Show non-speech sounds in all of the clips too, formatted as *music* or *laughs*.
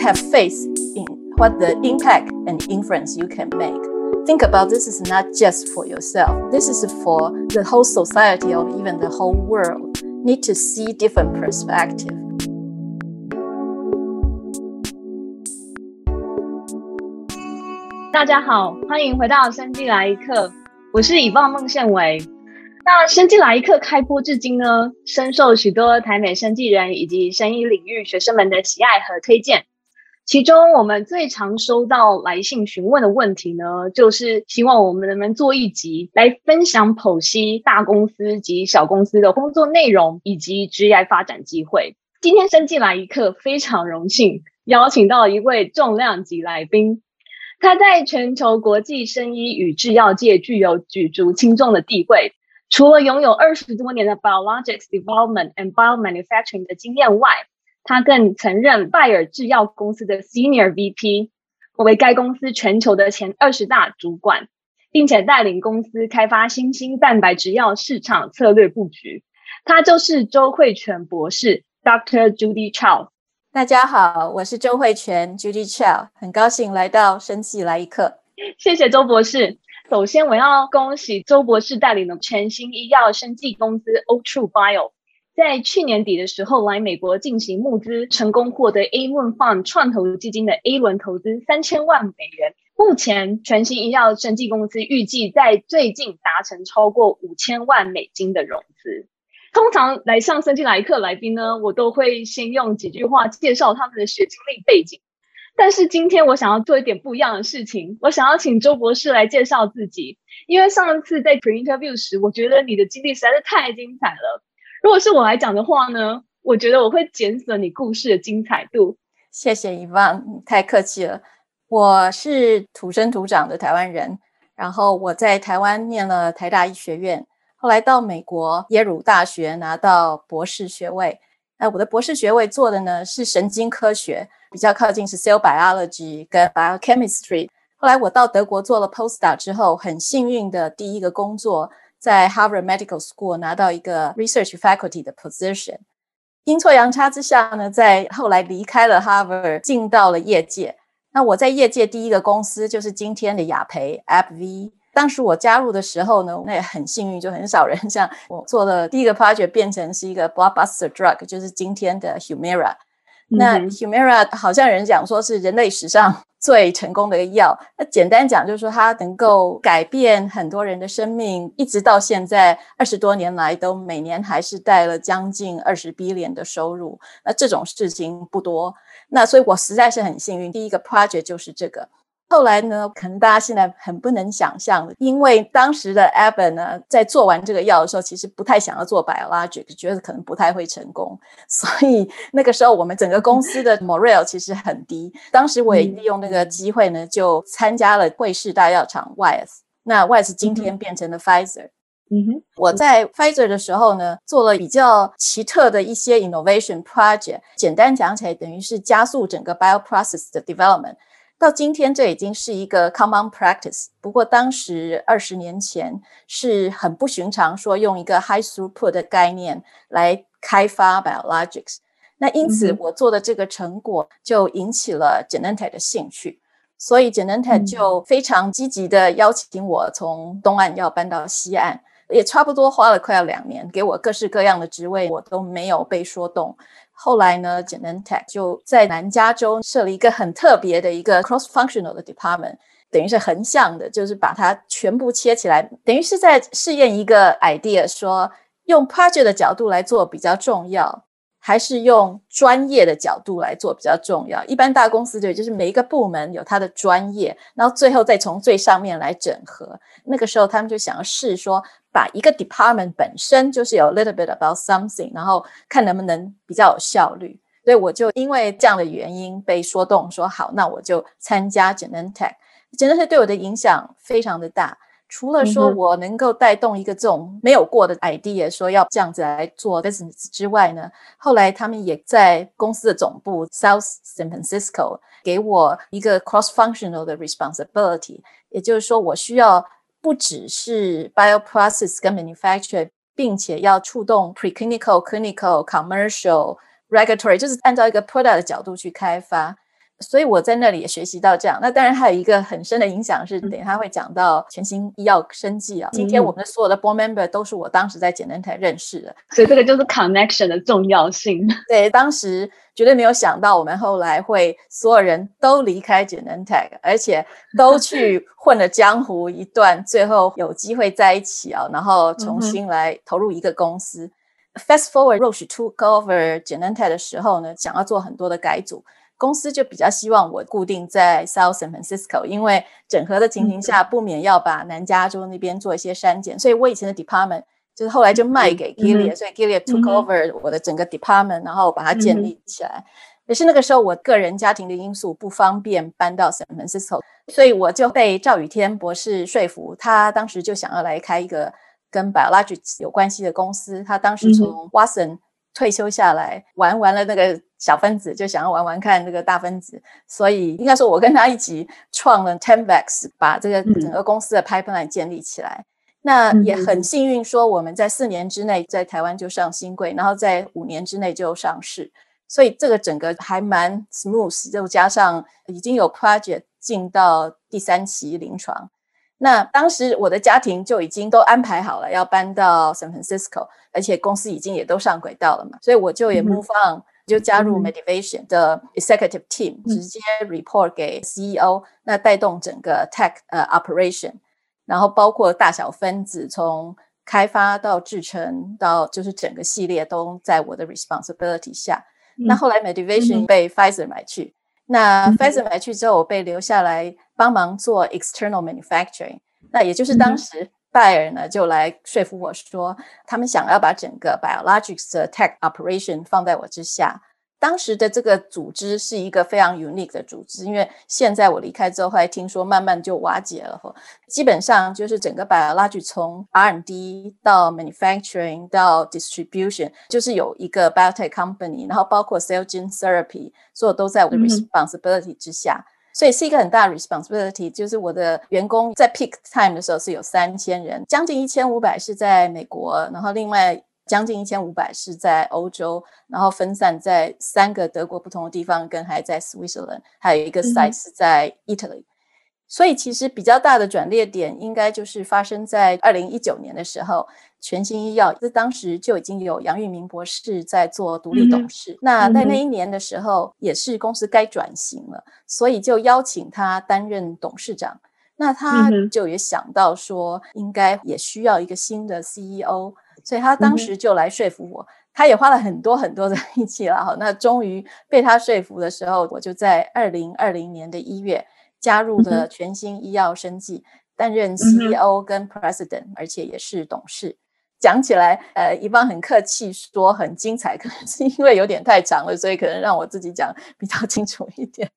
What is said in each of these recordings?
have faith in what the impact and influence you can make. Think about this is not just for yourself. This is for the whole society or even the whole world. Need to see different perspective. 大家好，欢迎回到生技来一课，我是以望孟宪伟。那生技来一课开播至今呢，深受许多台美生技人以及生医领域学生们的喜爱和推荐。 其中我们最常收到来信询问的问题呢，就是希望我们能不能做一集来分享剖析大公司及小公司的工作内容以及职业发展机会。今天生进来一刻非常荣幸邀请到一位重量级来宾，他在全球国际生医与制药界具有举足轻重的地位。除了拥有二十多年的 biologics development and biomanufacturing 的经验外，他更曾任拜耳制药公司的 senior VP，为该公司全球的前二十大主管，并且带领公司开发新兴蛋白质药市场策略布局。他就是周慧泉博士，Dr. Judy Chow。大家好，我是周慧泉 Judy Chow，很高兴来到生技来一课。谢谢周博士。首先，我要恭喜周博士带领的全新医药生技公司 Ohtru Bio，在去年底的时候来美国进行募资，成功获得 A One Fund 创投基金的 A 轮投资三千万美元。目前，全新医药生技公司预计在最近达成超过五千万美金的融资。通常来上生技来客来宾呢，我都会先用几句话介绍他们的学经历背景。但是今天我想要做一点不一样的事情，我想要请周博士来介绍自己，因为上次在 pre interview 时，我觉得你的经历实在是太精彩了。如果是我来讲的话呢，我觉得我会减损你故事的精彩度。谢谢伊万，太客气了。我是土生土长的台湾人，然后我在台湾念了台大医学院，后来到美国耶鲁大学拿到博士学位。那我的博士学位做的呢是神经科学。比较靠近是 cell biology 跟 biochemistry。后来我到德国做了 postdoc 之后，很幸运的第一个工作在 Harvard Medical School 拿到一个 research faculty 的 position。阴错阳差之下呢，在后来离开了 Harvard，进到了业界。那我在业界第一个公司就是今天的雅培 AbbVie。当时我加入的时候呢，那也很幸运，就很少人像我做的第一个 project 变成是一个 blockbuster drug，就是今天的 Humira。那 Humira 好像人讲说是人类史上最成功的一个药。那简单讲就是说它能够改变很多人的生命，一直到现在二十多年来都每年还是带了将近二十 billion 的收入。那这种事情不多。那所以我实在是很幸运，第一个 project 就是这个。后来呢，可能大家现在很不能想象，因为当时的 Abbott 呢，在做完这个药的时候，其实不太想要做 biologic，觉得可能不太会成功，*laughs* 所以那个时候我们整个公司的 morale 其实很低。当时我也利用那个机会呢，就参加了惠氏大药厂 Wyeth，那 Wyeth 今天变成了 Pfizer。嗯哼，我在 Pfizer 的时候呢，做了比较奇特的一些 innovation project，简单讲起来，等于是加速整个 bioprocess 的 development。到今天，这已经是一个 common practice。不过当时二十年前是很不寻常，说用一个 high throughput 的概念来开发 biologics。那因此我做的这个成果就引起了 Genentech 的兴趣，所以 Genentech 就非常积极的邀请我从东岸要搬到西岸，也差不多花了快要两年，给我各式各样的职位，我都没有被说动。后来呢，Genentech 就在南加州设了一个很特别的一个 cross-functional 的 department，等于是横向的，就是把它全部切起来，等于是在试验一个 idea，说用 project 的角度来做比较重要，还是用专业的角度来做比较重要。一般大公司对，就是每一个部门有它的专业，然后最后再从最上面来整合。那个时候他们就想要试说。把一个 department 本身就是有 little bit about something，然后看能不能比较有效率。所以我就因为这样的原因被说动，说好，那我就参加 Genentech。Genentech 对我的影响非常的大，除了说我能够带动一个这种没有过的 idea，说要这样子来做 business 之外呢，后来他们也在公司的总部 South San Francisco 给我一个 cross-functional 的 responsibility，也就是说我需要。不只是 bioprocess 跟 manufacture，并且要触动 preclinical、clinical、commercial、regulatory，就是按照一个 product 的角度去开发。所以我在那里也学习到这样。那当然还有一个很深的影响是，等一下会讲到全新医药生计啊。今天我们的所有的 board member 都是我当时在 Genentech 认识的，所以这个就是 connection 的重要性。*laughs* 对，当时绝对没有想到我们后来会所有人都离开 Genentech，而且都去 *laughs* 混了江湖一段，最后有机会在一起啊，然后重新来投入一个公司。Fast forward, Roche took over Genentech 的时候呢，想要做很多的改组，公司就比较希望我固定在 South San Francisco，因为整合的情形下不免要把南加州那边做一些删减，所以我以前的 department 就是后来就卖给 Gilead，所以 Gilead took over 我的整个 department，然后把它建立起来。可是那个时候我个人家庭的因素不方便搬到 San Francisco，所以我就被赵宇天博士说服，他当时就想要来开一个。跟 biologics 有关系的公司，他当时从 Watson 退休下来，玩完了那个小分子，就想要玩玩看那个大分子，所以应该说，我跟他一起创了 Tenvex，把这个整个公司的 pipeline 建立起来。那也很幸运，说我们在四年之内在台湾就上新柜，然后在五年之内就上市，所以这个整个还蛮 smooth，又加上已经有 project 进到第三期临床。那当时我的家庭就已经都安排好了，要搬到 San Francisco，而且公司已经也都上轨道了嘛，所以我就也 move on，、嗯、就加入 Medivation 的 executive team，、嗯、直接 report 给 CEO，那带动整个 tech 呃、uh, operation，然后包括大小分子从开发到制成到就是整个系列都在我的 responsibility 下。嗯、那后来 Medivation 被 Pfizer 买去。那 Pfizer 买去之后，我被留下来帮忙做 external manufacturing。那也就是当时拜尔呢就来说服我说，他们想要把整个 biologics 的 tech operation 放在我之下。当时的这个组织是一个非常 unique 的组织，因为现在我离开之后，后来听说慢慢就瓦解了。基本上就是整个 biologics 从 R&D 到 manufacturing 到 distribution，就是有一个 biotech company，然后包括 cell gene therapy，所有都在我的 responsibility 之下，嗯、所以是一个很大的 responsibility。就是我的员工在 peak time 的时候是有三千人，将近一千五百是在美国，然后另外。将近一千五百是在欧洲，然后分散在三个德国不同的地方，跟还在 Switzerland，还有一个 site 是在 Italy。所以其实比较大的转捩点，应该就是发生在二零一九年的时候，全新医药，这当时就已经有杨玉明博士在做独立董事。那在那一年的时候，也是公司该转型了，所以就邀请他担任董事长。那他就也想到说，应该也需要一个新的 CEO。所以他当时就来说服我，他也花了很多很多的 *laughs* 力气了哈。那终于被他说服的时候，我就在二零二零年的一月加入了全新医药生技，担任 CEO 跟 President，而且也是董事。讲起来，呃，一般很客气说很精彩，可能是因为有点太长了，所以可能让我自己讲比较清楚一点。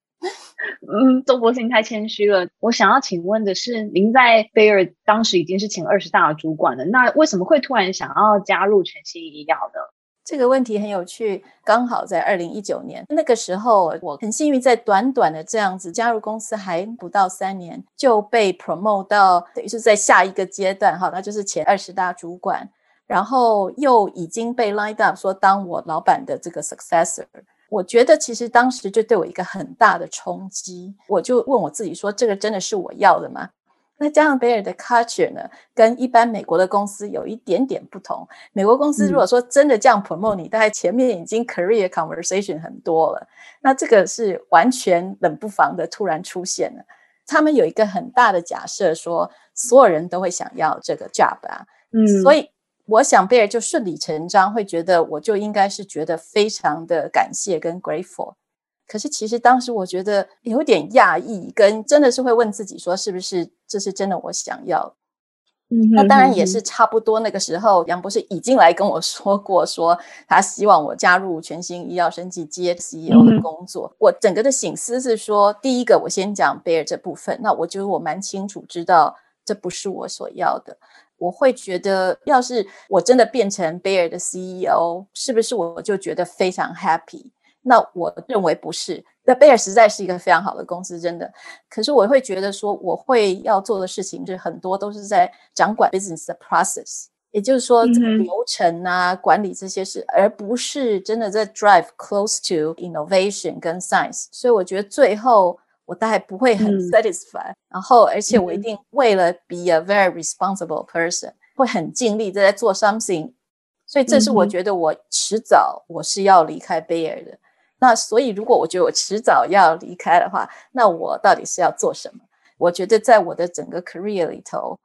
嗯，周博士太谦虚了。我想要请问的是，您在 Bayer 当时已经是前二十大的主管了，那为什么会突然想要加入全新医药呢？这个问题很有趣。刚好在二零一九年那个时候，我很幸运，在短短的这样子加入公司还不到三年，就被 promote 到等于是在下一个阶段，哈，那就是前二十大主管，然后又已经被 lined up 说当我老板的这个 successor。我觉得其实当时就对我一个很大的冲击，我就问我自己说：“这个真的是我要的吗？”那加上 Bayer 的 culture 呢，跟一般美国的公司有一点点不同。美国公司如果说真的这样 promote 你，嗯、大概前面已经 career conversation 很多了。那这个是完全冷不防的突然出现了。他们有一个很大的假设，说所有人都会想要这个 job 啊，嗯，所以。我想贝尔就顺理成章会觉得，我就应该是觉得非常的感谢跟 grateful。可是其实当时我觉得有点讶异，跟真的是会问自己说，是不是这是真的我想要？嗯那当然也是差不多那个时候，杨博士已经来跟我说过，说他希望我加入全新医药生技接 CEO 的工作。嗯、我整个的醒思是说，第一个我先讲贝尔这部分，那我觉得我蛮清楚知道这不是我所要的。我会觉得，要是我真的变成 Bayer 的 CEO，是不是我就觉得非常 happy？那我认为不是。那 Bayer 实在是一个非常好的公司，真的。可是我会觉得说，我会要做的事情，就是很多都是在掌管 business 的 process。也就是说流程啊、嗯、管理这些事，而不是真的在 drive close to innovation 跟 science。所以我觉得最后我大概不会很 satisfied、嗯。然后，而且我一定为了 be a very responsible person，、嗯、会很尽力在做 something。所以这是我觉得我迟早我是要离开 Bayer 的。那所以，如果我觉得我迟早要离开的话，那我到底是要做什么？我觉得在我的整个 career 里头，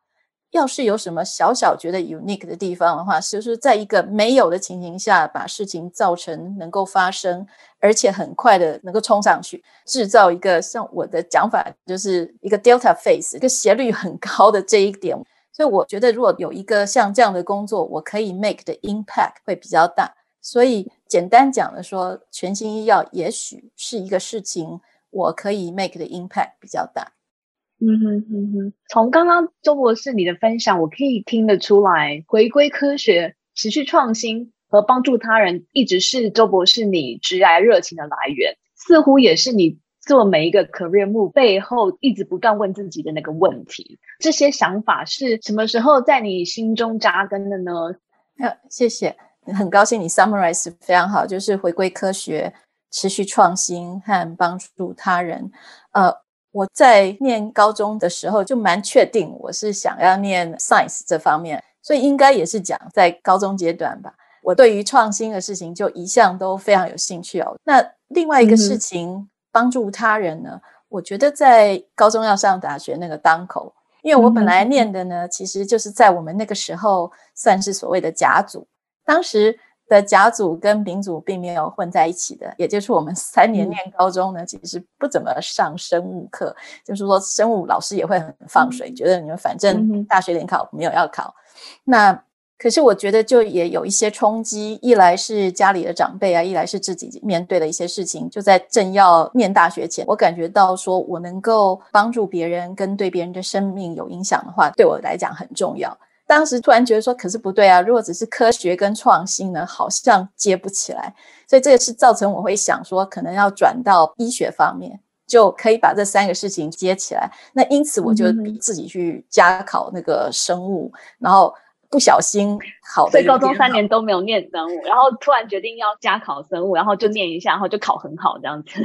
要是有什么小小觉得 unique 的地方的话，就是在一个没有的情形下，把事情造成能够发生，而且很快的能够冲上去，制造一个像我的讲法，就是一个 delta phase，一个斜率很高的这一点。所以我觉得，如果有一个像这样的工作，我可以 make 的 impact 会比较大。所以简单讲的说，全新医药也许是一个事情，我可以 make 的 impact 比较大。嗯哼嗯哼，从刚刚周博士你的分享，我可以听得出来，回归科学、持续创新和帮助他人，一直是周博士你职涯热情的来源，似乎也是你做每一个 career move 背后一直不断问自己的那个问题。这些想法是什么时候在你心中扎根的呢？呃，谢谢。很高兴你 summarize 非常好，就是回归科学、持续创新和帮助他人。呃，我在念高中的时候就蛮确定我是想要念 science 这方面，所以应该也是讲在高中阶段吧。我对于创新的事情就一向都非常有兴趣哦。那另外一个事情，嗯、帮助他人呢，我觉得在高中要上大学那个当口，因为我本来念的呢，其实就是在我们那个时候算是所谓的甲组。当时的甲组跟丙组并没有混在一起的，也就是我们三年念高中呢，其实不怎么上生物课，就是说生物老师也会很放水，觉得你们反正大学联考没有要考。那可是我觉得就也有一些冲击，一来是家里的长辈啊，一来是自己面对的一些事情，就在正要念大学前，我感觉到说我能够帮助别人跟对别人的生命有影响的话，对我来讲很重要。当时突然觉得说，可是不对啊！如果只是科学跟创新呢，好像接不起来。所以这也是造成我会想说，可能要转到医学方面，就可以把这三个事情接起来。那因此我就逼自己去加考那个生物，嗯、然后不小心考的。所以高中三年都没有念生物，然后突然决定要加考生物，然后就念一下，然后就考很好这样子。*laughs*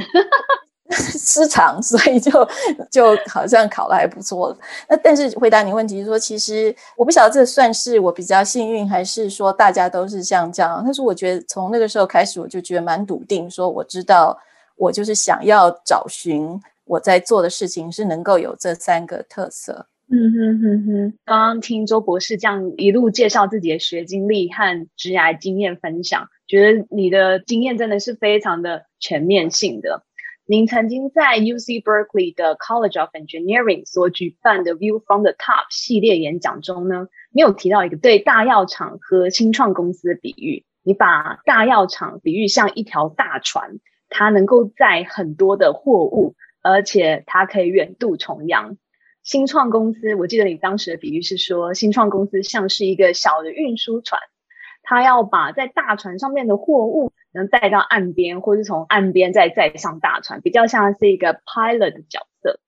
*laughs* 失常，所以就就好像考的还不错。那但是回答你问题是说，其实我不晓得这算是我比较幸运，还是说大家都是像这样。但是我觉得从那个时候开始，我就觉得蛮笃定，说我知道我就是想要找寻我在做的事情是能够有这三个特色。嗯哼哼哼。刚刚听周博士这样一路介绍自己的学经历和职涯经验分享，觉得你的经验真的是非常的全面性的。您曾经在 UC Berkeley 的 College of Engineering 所举办的 View from the Top 系列演讲中呢，你有提到一个对大药厂和新创公司的比喻。你把大药厂比喻像一条大船，它能够载很多的货物，而且它可以远渡重洋。新创公司，我记得你当时的比喻是说，新创公司像是一个小的运输船。它要把在大船上面的货物能带到岸边，或是从岸边再载上大船，比较像是一个 pilot 的角色。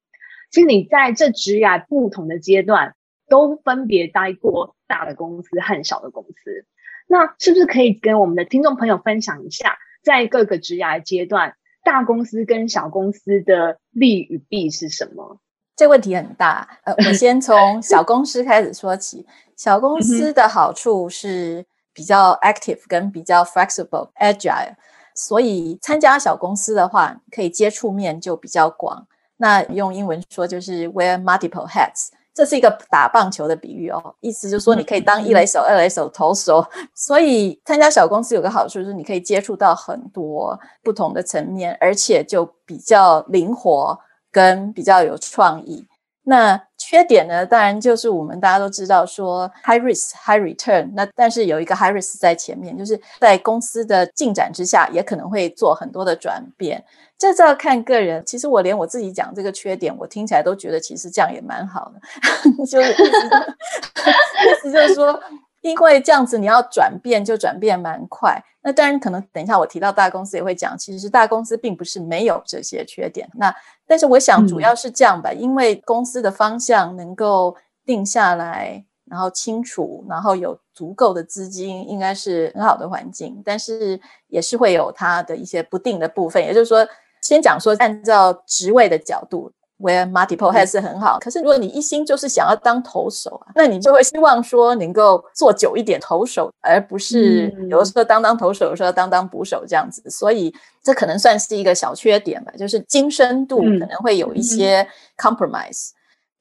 其实你在这职涯不同的阶段，都分别待过大的公司和小的公司。那是不是可以跟我们的听众朋友分享一下，在各个职涯阶段，大公司跟小公司的利与弊是什么？这问题很大。呃，我 *laughs* 先从小公司开始说起。小公司的好处是。比较 active 跟比较 flexible agile，所以参加小公司的话，可以接触面就比较广。那用英文说就是 wear multiple hats，这是一个打棒球的比喻哦，意思就是说你可以当一垒手、二垒手、投手。所以参加小公司有个好处就是你可以接触到很多不同的层面，而且就比较灵活跟比较有创意。那缺点呢？当然就是我们大家都知道说 high risk high return。那但是有一个 high risk 在前面，就是在公司的进展之下，也可能会做很多的转变。这要看个人。其实我连我自己讲这个缺点，我听起来都觉得其实这样也蛮好的。*laughs* 就是 *laughs* 意思就是说。因为这样子，你要转变就转变蛮快。那当然，可能等一下我提到大公司也会讲，其实大公司并不是没有这些缺点。那但是我想主要是这样吧，嗯、因为公司的方向能够定下来，然后清楚，然后有足够的资金，应该是很好的环境。但是也是会有它的一些不定的部分。也就是说，先讲说按照职位的角度。Wear multiple 是很好，可是如果你一心就是想要当投手啊，那你就会希望说能够做久一点投手，而不是有的时候当当投手，有时候当当捕手这样子。所以这可能算是一个小缺点吧，就是精深度可能会有一些 compromise。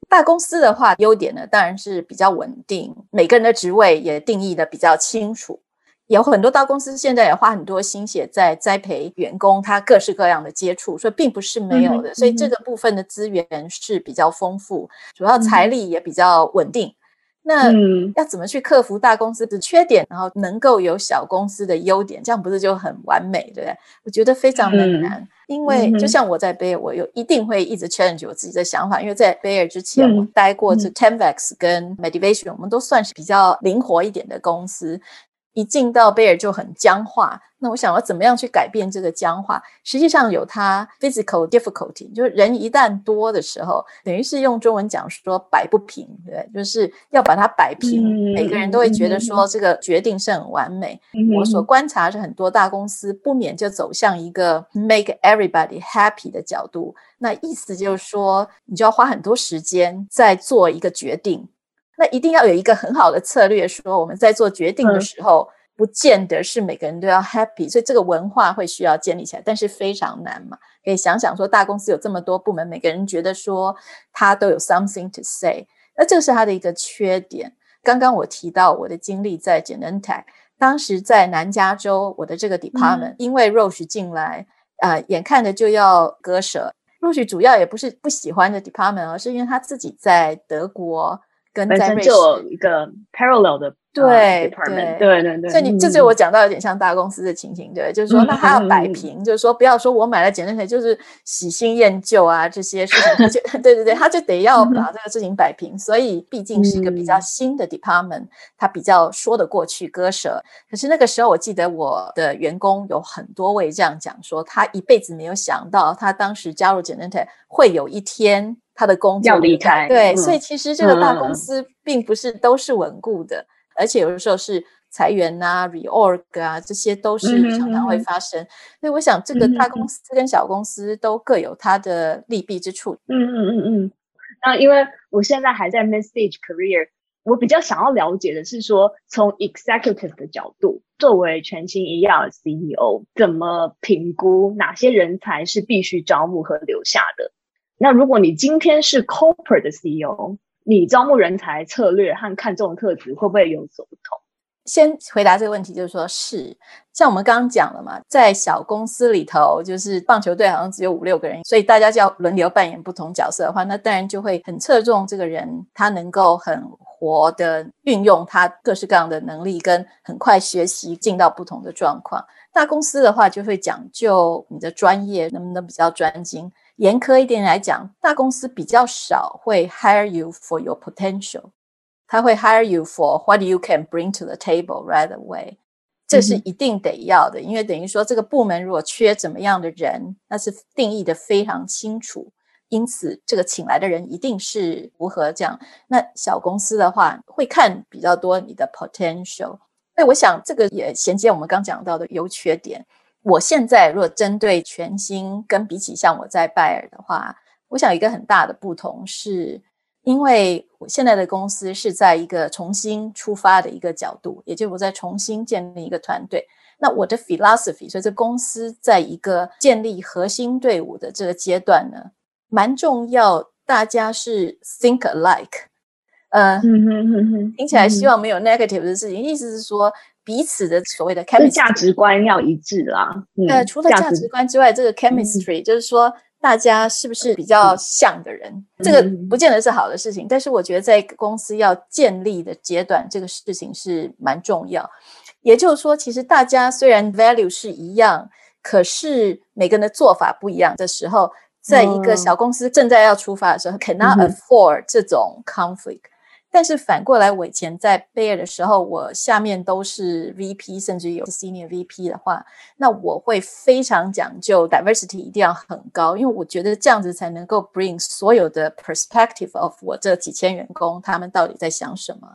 大公司的话，优点呢当然是比较稳定，每个人的职位也定义的比较清楚。有很多大公司现在也花很多心血在栽培员工，他各式各样的接触，所以并不是没有的。嗯、所以这个部分的资源是比较丰富，主要财力也比较稳定。嗯、那要怎么去克服大公司的缺点，然后能够有小公司的优点，这样不是就很完美，对不对？我觉得非常的难，嗯、因为就像我在 Bayer，我有一定会一直 challenge 我自己的想法，因为在 Bayer 之前，我待过这 Tenvex 跟 Medivation，我们都算是比较灵活一点的公司。一进到贝尔就很僵化，那我想要怎么样去改变这个僵化？实际上有它 physical difficulty，就是人一旦多的时候，等于是用中文讲说摆不平，对，就是要把它摆平。每个人都会觉得说这个决定是很完美。我所观察是很多大公司不免就走向一个 make everybody happy 的角度，那意思就是说你就要花很多时间在做一个决定。那一定要有一个很好的策略，说我们在做决定的时候，不见得是每个人都要 happy，所以这个文化会需要建立起来，但是非常难嘛。可以想想说，大公司有这么多部门，每个人觉得说他都有 something to say，那这是他的一个缺点。刚刚我提到我的经历在 Genentech，当时在南加州，我的这个 department、嗯、因为 Roche 进来，呃，眼看着就要割舍。Roche 主要也不是不喜欢的 department，而是因为他自己在德国。跟在瑞士就有一个 parallel 的。对对对对对，所以你这就我讲到有点像大公司的情形，对，就是说那他要摆平，就是说不要说我买了简单就是喜新厌旧啊这些事情，就 *laughs* 对对对，他就得要把这个事情摆平。所以毕竟是一个比较新的 department，他比较说得过去割舍。可是那个时候我记得我的员工有很多位这样讲说，他一辈子没有想到他当时加入 Genentech 会有一天他的工作要离开。对，所以其实这个大公司并不是都是稳固的。而且有的时候是裁员啊、reorg 啊，这些都是常常会发生。所以我想，这个大公司跟小公司都各有它的利弊之处。嗯嗯嗯嗯。那因为我现在还在 mid stage career，我比较想要了解的是说，从 executive 的角度，作为全新医药的 CEO，怎么评估哪些人才是必须招募和留下的？那如果你今天是 corporate 的 CEO，你招募人才策略和看重的特质会不会有所不同？先回答这个问题，就是说是像我们刚刚讲了嘛，在小公司里头，就是棒球队好像只有五六个人，所以大家就要轮流扮演不同角色的话，那当然就会很侧重这个人他能够很活的运用他各式各样的能力，跟很快学习进到不同的状况。大公司的话就会讲究你的专业能不能比较专精。严苛一点来讲，大公司比较少会 hire you for your potential，他会 hire you for what you can bring to the table right away，这是一定得要的，嗯、因为等于说这个部门如果缺怎么样的人，那是定义的非常清楚，因此这个请来的人一定是符合这样。那小公司的话会看比较多你的 potential，所以我想这个也衔接我们刚讲到的优缺点。我现在如果针对全新跟比起像我在拜尔的话，我想一个很大的不同是，因为我现在的公司是在一个重新出发的一个角度，也就是我在重新建立一个团队。那我的 philosophy，所以这公司在一个建立核心队伍的这个阶段呢，蛮重要，大家是 think alike，呃，听起来希望没有 negative 的事情，意思是说。彼此的所谓的 chemistry 价值观要一致啦。呃，除了价值观之外，这个 chemistry 就是说大家是不是比较像的人，这个不见得是好的事情。但是我觉得在公司要建立的阶段，这个事情是蛮重要。也就是说，其实大家虽然 value 是一样，可是每个人的做法不一样的时候，在一个小公司正在要出发的时候，cannot afford 这种 conflict。但是反过来，我以前在 Bayer 的时候，我下面都是 VP，甚至有 Senior VP 的话，那我会非常讲究 diversity，一定要很高，因为我觉得这样子才能够 bring 所有的 perspective of 我这几千员工，他们到底在想什么。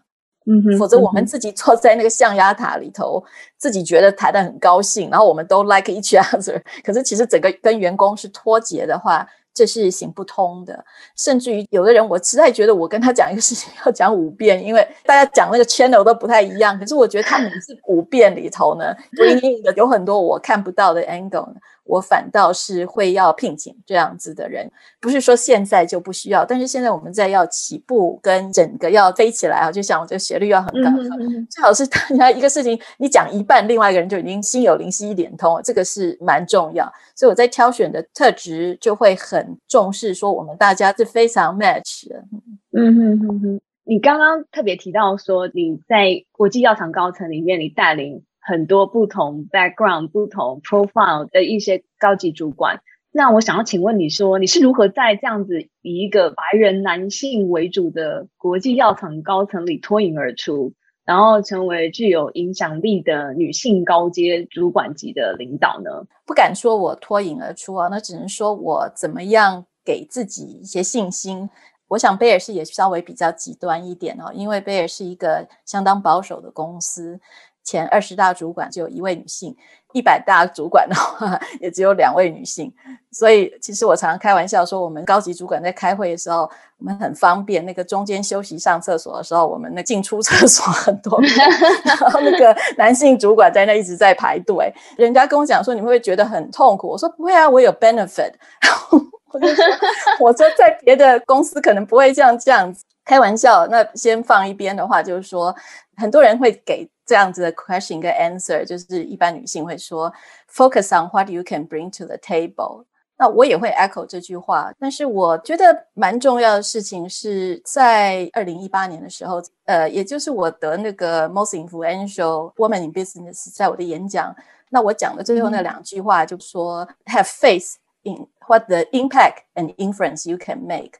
嗯哼，否则我们自己坐在那个象牙塔里头，自己觉得谈得很高兴，然后我们都 like each other，*laughs* 可是其实整个跟员工是脱节的话。这是行不通的，甚至于有的人，我实在觉得我跟他讲一个事情要讲五遍，因为大家讲那个 channel 都不太一样。可是我觉得他们是五遍里头呢，隐隐的有很多我看不到的 angle。我反倒是会要聘请这样子的人，不是说现在就不需要，但是现在我们在要起步跟整个要飞起来啊，就像我这个斜率要很高，最好是大家一个事情你讲一半，另外一个人就已经心有灵犀一点通，这个是蛮重要。所以我在挑选的特质就会很重视，说我们大家是非常 match 的。嗯哼哼哼，你刚刚特别提到说你在国际药厂高层里面，你带领。很多不同 background、不同 profile 的一些高级主管，那我想要请问你说，你是如何在这样子以一个白人男性为主的国际药厂高层里脱颖而出，然后成为具有影响力的女性高阶主管级的领导呢？不敢说我脱颖而出啊，那只能说我怎么样给自己一些信心。我想贝尔是也稍微比较极端一点哦，因为贝尔是一个相当保守的公司。前二十大主管只有一位女性，一百大主管的话也只有两位女性，所以其实我常常开玩笑说，我们高级主管在开会的时候，我们很方便。那个中间休息上厕所的时候，我们那进出厕所很多，*laughs* 然后那个男性主管在那一直在排队。人家跟我讲说，你会不会觉得很痛苦？我说不会啊，我有 benefit。*laughs* 我就说，我说在别的公司可能不会这样这样子开玩笑。那先放一边的话，就是说很多人会给。这样子的 question 跟 answer，就是一般女性会说 focus on what you can bring to the table。那我也会 echo 这句话，但是我觉得蛮重要的事情是在二零一八年的时候，呃，也就是我得那个 most influential woman in business，在我的演讲，那我讲的最后那两句话就是说、嗯、have faith in what the impact and influence you can make。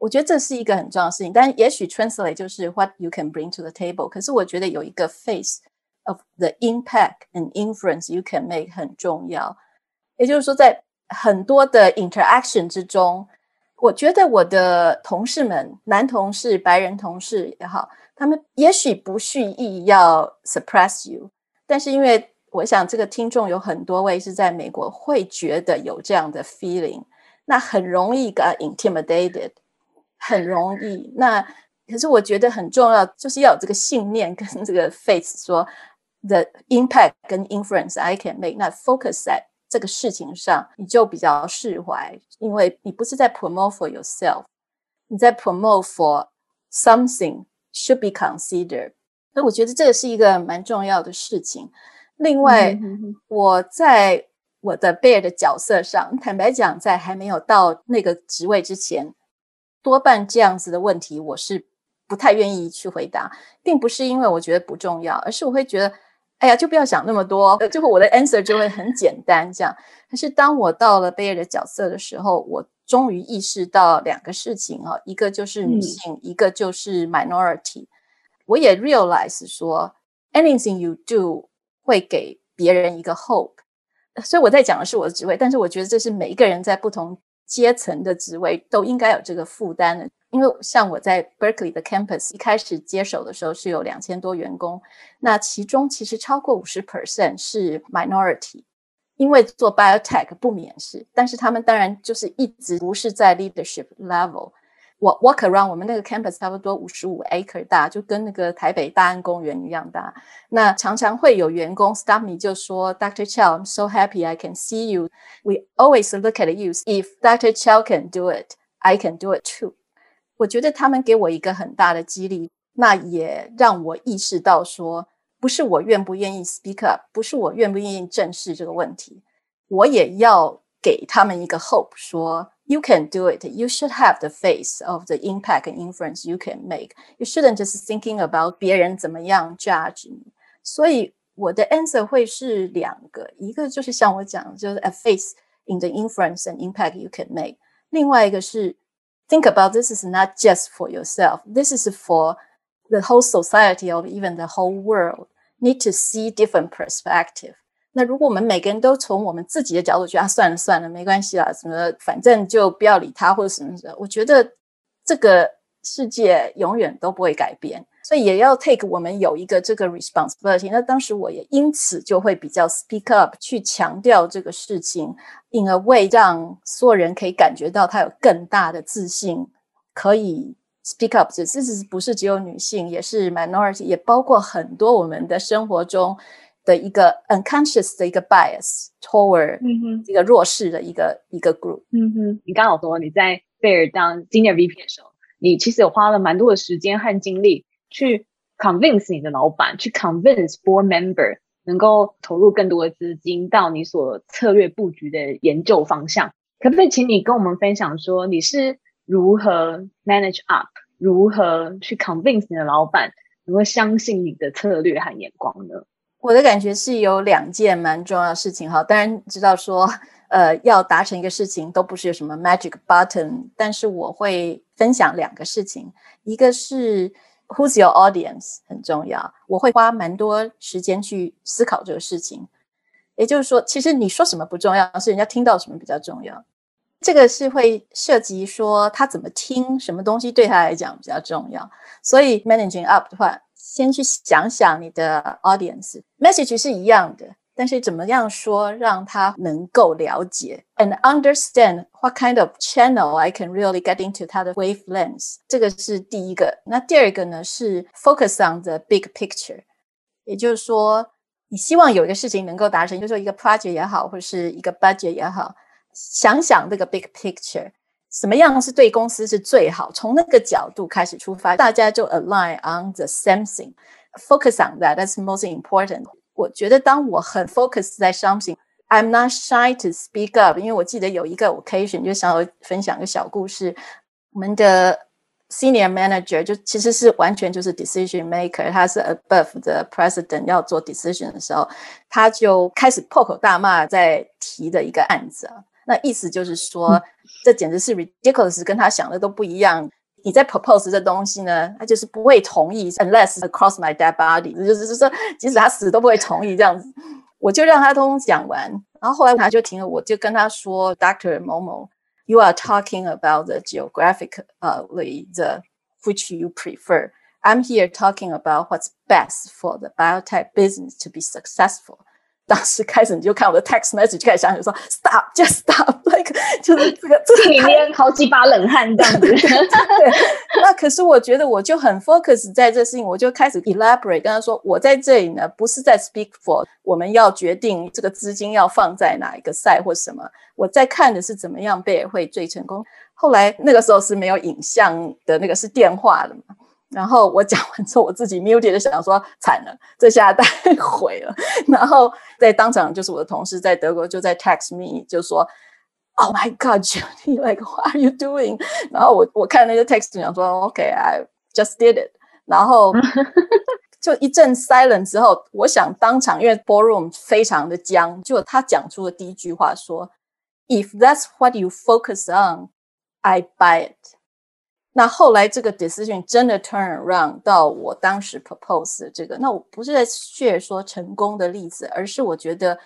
我觉得这是一个很重要的事情，但也许 translate 就是 what you can bring to the table。可是我觉得有一个 face of the impact and influence you can make 很重要。也就是说，在很多的 interaction 之中，我觉得我的同事们，男同事、白人同事也好，他们也许不蓄意要 suppress you，但是因为我想这个听众有很多位是在美国，会觉得有这样的 feeling，那很容易 get intimidated。 很容易，那可是我觉得很重要，就是要有这个信念跟这个 faith，说 the impact 跟 influence I can make，那 focus 在这个事情上，你就比较释怀，因为你不是在 promote for yourself，你在 promote for something should be considered。那我觉得这个是一个蛮重要的事情。另外，嗯、我在我的 bear 的角色上，坦白讲，在还没有到那个职位之前。 多半这样子的问题，我是不太愿意去回答，并不是因为我觉得不重要，而是我会觉得，哎呀，就不要想那么多，最后我的 answer 就会很简单这样。可是当我到了贝尔的角色的时候，我终于意识到两个事情啊，一个就是女性，嗯、一个就是 minority。我也 realize 说，anything you do 会给别人一个 hope。所以我在讲的是我的职位，但是我觉得这是每一个人在不同。阶层的职位都应该有这个负担的，因为像我在 Berkeley 的 campus 一开始接手的时候是有两千多员工，那其中其实超过五十 percent 是 minority，因为做 biotech 不免试，但是他们当然就是一直不是在 leadership level。我 walk around 我们那个 campus 差不多五十五 acre 大，就跟那个台北大安公园一样大。那常常会有员工 stop me 就说，Dr. Chow, I'm so happy I can see you. We always look at you. If Dr. Chow can do it, I can do it too. 我觉得他们给我一个很大的激励，那也让我意识到说，不是我愿不愿意 speak up，不是我愿不愿意正视这个问题，我也要给他们一个 hope 说。 You can do it. You should have the face of the impact and influence you can make. You shouldn't just thinking about 别人怎么样 judge 你。所以我的 answer 会是两个，一个就是像我讲，就是 a face in the influence and impact you can make。另外一个是 think about this is not just for yourself. This is for the whole society or even the whole world. Need to see different perspective. 那如果我们每个人都从我们自己的角度觉得啊，算了算了，没关系啦，什么反正就不要理他或者什么什么，我觉得这个世界永远都不会改变。所以也要 take 我们有一个这个 responsibility。那当时我也因此就会比较 speak up 去强调这个事情，in a way 让所有人可以感觉到他有更大的自信，可以 speak up。这这是不是只有女性，也是 minority，也包括很多我们的生活中的一个 unconscious 的一个 bias toward 这个弱势的一个、嗯、一个 group。嗯哼，你刚刚有说你在 Bayer 当 senior VP 的时候，你其实有花了蛮多的时间和精力去 convince 你的老板，去 convince board member 能够投入更多的资金到你所策略布局的研究方向。可不可以请你跟我们分享说，你是如何 manage up，如何去 convince 你的老板能够相信你的策略和眼光呢？我的感觉是有两件蛮重要的事情哈，当然知道说，呃，要达成一个事情都不是有什么 magic button，但是我会分享两个事情，一个是 Who's your audience 很重要，我会花蛮多时间去思考这个事情，也就是说，其实你说什么不重要，是人家听到什么比较重要，这个是会涉及说他怎么听，什么东西对他来讲比较重要，所以 managing up 的话。先去想想你的 audience message 是一样的，但是怎么样说让他能够了解 and understand what kind of channel I can really get into 他的 wavelengths，这个是第一个。那第二个呢是 focus on the big picture，也就是说，你希望有一个事情能够达成，就是说一个 project 也好，或者是一个 budget 也好，想想这个 big picture。 什么样是对公司是最好？从那个角度开始出发，大家就 align on the same thing，focus on that. That's most important. 我觉得当我很 focus 在 something，I'm not shy to speak up。因为我记得有一个 occasion，就想要分享个小故事。我们的 senior manager 就其实是完全就是 decision maker，他是 above the president 要做 decision 的时候，他就开始破口大骂在提的一个案子啊。 那意思就是说，嗯、这简直是 ridiculous，跟他想的都不一样。你在 propose 这东西呢，他就是不会同意，unless across my dead body，就是就是说，即使他死都不会同意这样子。我就让他通通讲完，然后后来他就停了，我就跟他说，Doctor 某某，you are talking about the geographically、uh, the which you prefer. I'm here talking about what's best for the biotech business to be successful. 当时开始你就看我的 text message，就开始想想说 stop，just stop，like *laughs* 就是这个这个里面好几把冷汗这样子。*laughs* 对，那可是我觉得我就很 focus 在这事情，我就开始 elaborate 跟他说，我在这里呢不是在 speak for 我们要决定这个资金要放在哪一个 site 或什么，我在看的是怎么样 Bayer 会最成功。后来那个时候是没有影像的那个是电话的嘛。然后我讲完之后，我自己 muted 的想说惨了，这下太毁了。然后在当场就是我的同事在德国就在 text me 就说，Oh my *laughs* God, Judy，like what are you doing？然后我我看那个 text 想说，OK，I just did it。然后就一阵 silence *laughs* 之后，我想当场因为 ballroom 非常的僵，就他讲出了第一句话说，If that's what you focus on, I buy it。 那后来这个 decision 真的 turn around 到我当时 propose 这个，那我不是在 share 说成功的例子，而是我觉得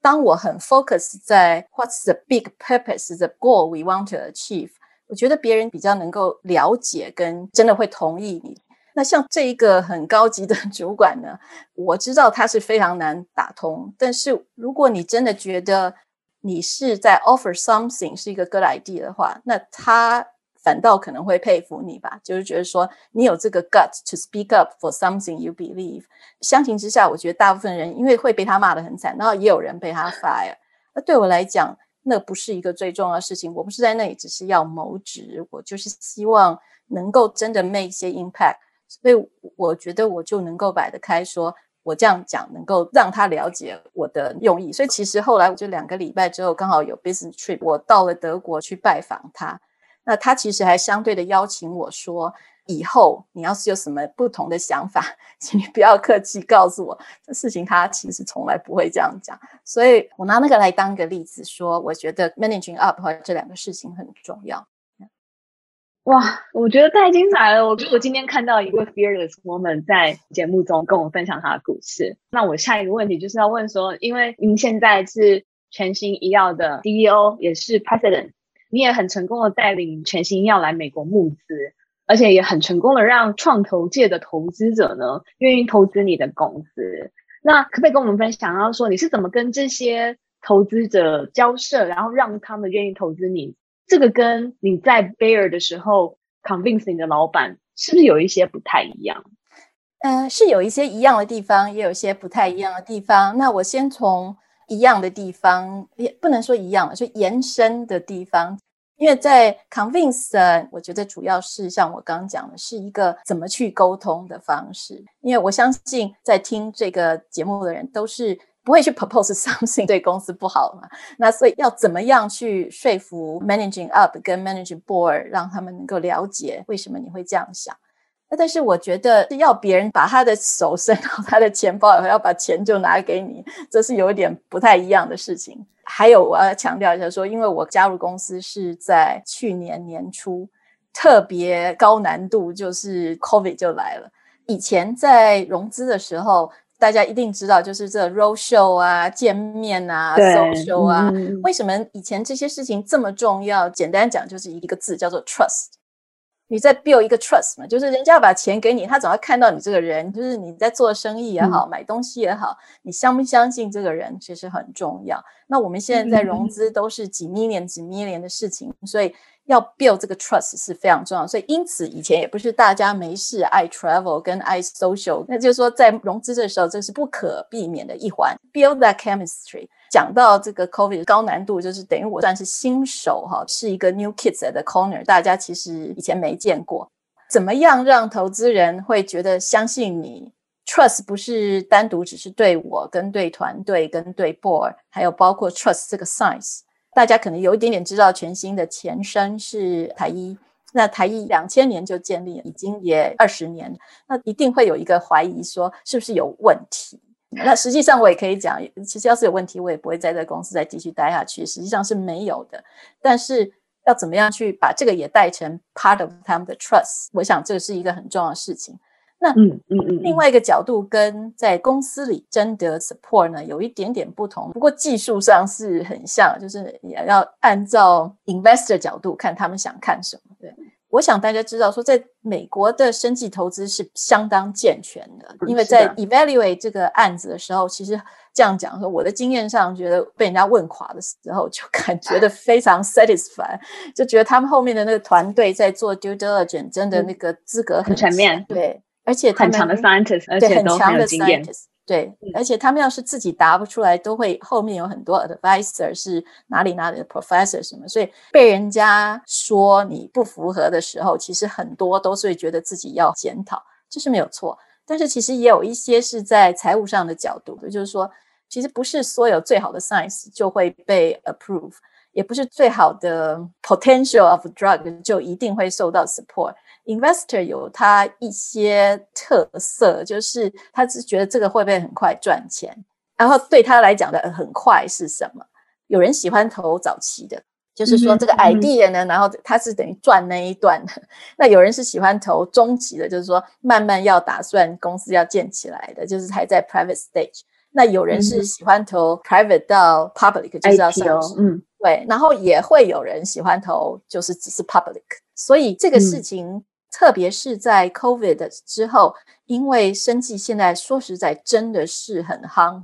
当我很 focus 在 what's the big purpose, the goal we want to achieve，我觉得别人比较能够了解跟真的会同意你。那像这一个很高级的主管呢，我知道他是非常难打通，但是如果你真的觉得你是在 offer something 是一个 good idea 的话，那他。反倒可能会佩服你吧，就是觉得说你有这个 gut to speak up for something you believe。相形之下，我觉得大部分人因为会被他骂得很惨，然后也有人被他 fire。那对我来讲，那不是一个最重要的事情。我不是在那里只是要谋职，我就是希望能够真的 make 一些 impact。所以我觉得我就能够摆得开说，说我这样讲能够让他了解我的用意。所以其实后来我就两个礼拜之后，刚好有 business trip，我到了德国去拜访他。那他其实还相对的邀请我说，以后你要是有什么不同的想法，*laughs* 请你不要客气告诉我。这事情他其实从来不会这样讲，所以我拿那个来当个例子说，我觉得 managing up 和这两个事情很重要。哇，我觉得太精彩了！我我今天看到一个 fearless woman 在节目中跟我分享她的故事。那我下一个问题就是要问说，因为您现在是全新医药的 CEO，也是 president。你也很成功的带领全新医药来美国募资，而且也很成功的让创投界的投资者呢愿意投资你的公司。那可不可以跟我们分享，然后说你是怎么跟这些投资者交涉，然后让他们愿意投资你？这个跟你在 Bear 的时候 convince 你的老板是不是有一些不太一样？嗯、呃，是有一些一样的地方，也有一些不太一样的地方。那我先从一样的地方，也不能说一样，就延伸的地方。因为在 convince，我觉得主要是像我刚刚讲的，是一个怎么去沟通的方式。因为我相信在听这个节目的人都是不会去 propose *laughs* something 对公司不好嘛。那所以要怎么样去说服 managing up 跟 managing board，让他们能够了解为什么你会这样想。那但是我觉得要别人把他的手伸到他的钱包，然后要把钱就拿给你，这是有一点不太一样的事情。还有我要强调一下说，因为我加入公司是在去年年初，特别高难度，就是 COVID 就来了。以前在融资的时候，大家一定知道，就是这 roadshow 啊、见面啊、social 啊，嗯、为什么以前这些事情这么重要？简单讲，就是一个字叫做 trust。你在 build 一个 trust 嘛，就是人家要把钱给你，他总要看到你这个人，就是你在做生意也好，嗯、买东西也好，你相不相信这个人其实很重要。那我们现在在融资都是几 million、几 million 的事情，所以要 build 这个 trust 是非常重要。所以因此以前也不是大家没事爱 travel 跟爱 social，那就是说在融资的时候这是不可避免的一环，build that chemistry。讲到这个 COVID 高难度，就是等于我算是新手哈，是一个 new kids at the corner，大家其实以前没见过。怎么样让投资人会觉得相信你？Trust 不是单独只是对我跟对团队跟对 board，还有包括 trust 这个 size。大家可能有一点点知道，全新的前身是台一，那台一两千年就建立，已经也二十年，那一定会有一个怀疑说是不是有问题？那实际上我也可以讲，其实要是有问题，我也不会再在公司再继续待下去。实际上是没有的，但是要怎么样去把这个也带成 part of 他们的 trust，我想这个是一个很重要的事情。那嗯嗯嗯，另外一个角度跟在公司里征得 support 呢，有一点点不同，不过技术上是很像，就是也要按照 investor 角度看他们想看什么，对。我想大家知道，说在美国的生计投资是相当健全的，因为在 evaluate 这个案子的时候，其实这样讲说，我的经验上觉得被人家问垮的时候，就感 *laughs* 觉得非常 satisfied，就觉得他们后面的那个团队在做 due diligence 真的那个资格很全面，对，而且他们很强的 scientist，而且都很有经验。对，而且他们要是自己答不出来，都会后面有很多 advisor 是哪里哪里的 professor 什么，所以被人家说你不符合的时候，其实很多都是会觉得自己要检讨，这是没有错。但是其实也有一些是在财务上的角度的，就是说，其实不是所有最好的 science 就会被 approve，也不是最好的 potential of drug 就一定会受到 support。Investor 有他一些特色，就是他只觉得这个会不会很快赚钱，然后对他来讲的很快是什么？有人喜欢投早期的，就是说这个 idea 呢，然后他是等于赚那一段的。那有人是喜欢投中期的，就是说慢慢要打算公司要建起来的，就是还在 private stage。那有人是喜欢投 private 到 public，就是要上市，嗯，对。然后也会有人喜欢投，就是只是 public。所以这个事情。特别是在 COVID 之后，因为生计现在说实在真的是很夯，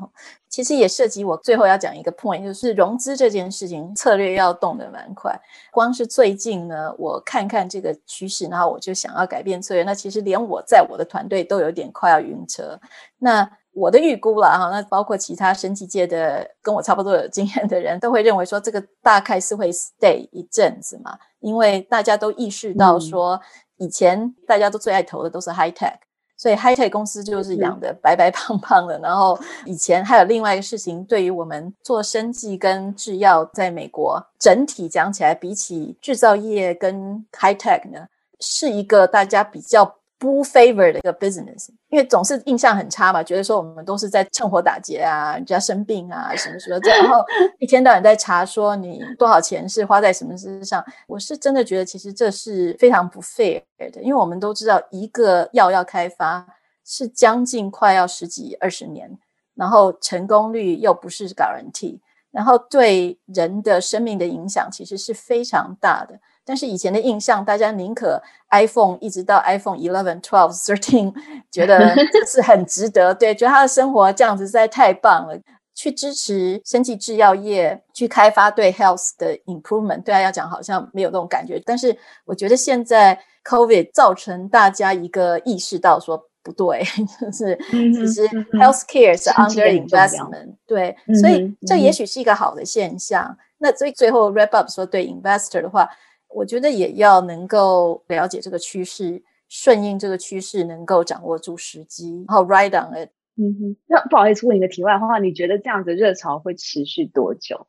其实也涉及我最后要讲一个 point，就是融资这件事情策略要动得蛮快。光是最近呢，我看看这个趋势，然后我就想要改变策略。那其实连我在我的团队都有点快要晕车。那我的预估了哈，那包括其他生技界的跟我差不多有经验的人都会认为说，这个大概是会 stay 一阵子嘛，因为大家都意识到说。嗯以前大家都最爱投的都是 high tech，所以 high tech 公司就是养的白白胖胖的。然后以前还有另外一个事情，对于我们做生技跟制药，在美国整体讲起来，比起制造业跟 high tech 呢，是一个大家比较。不 favor 的一个 business，因为总是印象很差嘛，觉得说我们都是在趁火打劫啊，人家生病啊什么什么，然后一天到晚在查说你多少钱是花在什么事上。我是真的觉得其实这是非常不 fair 的，因为我们都知道一个药要开发是将近快要十几二十年，然后成功率又不是 guarantee。然后对人的生命的影响其实是非常大的。但是以前的印象，大家宁可 iPhone 一直到 iPhone Eleven、*laughs* Twelve、Thirteen，觉得 *laughs* 这是很值得，对，觉得他的生活这样子实在太棒了。去支持生技制药业去开发对 health 的 improvement，对他来讲好像没有那种感觉。但是我觉得现在 COVID 造成大家一个意识到说不对，*laughs* 就是其实 healthcare 是 under investment，对，所以这也许是一个好的现象。那所以最后 wrap up 说对 investor 的话，我觉得也要能够了解这个趋势，顺应这个趋势，能够掌握住时机，然后 ride on it。嗯哼，那不好意思问一个题外话，你觉得这样子热潮会持续多久？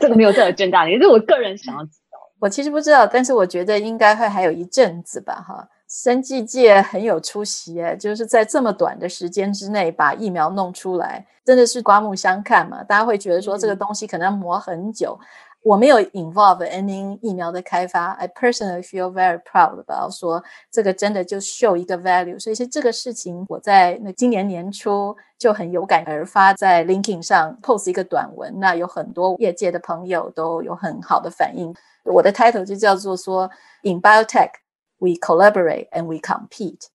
这个没有这个正大的，也是我个人想要知道。*laughs* 我其实不知道，但是我觉得应该会还有一阵子吧。哈，生技界很有出息诶，就是在这么短的时间之内把疫苗弄出来，真的是刮目相看嘛。大家会觉得说这个东西可能要磨很久。嗯我没有 involve any 疫苗的开发，I personally feel very proud about 说这个真的就 show 一个 value，所以是这个事情我在那今年年初就很有感而发，在 LinkedIn 上 post 一个短文，那有很多业界的朋友都有很好的反应。我的 title 就叫做说 In biotech we collaborate and we compete。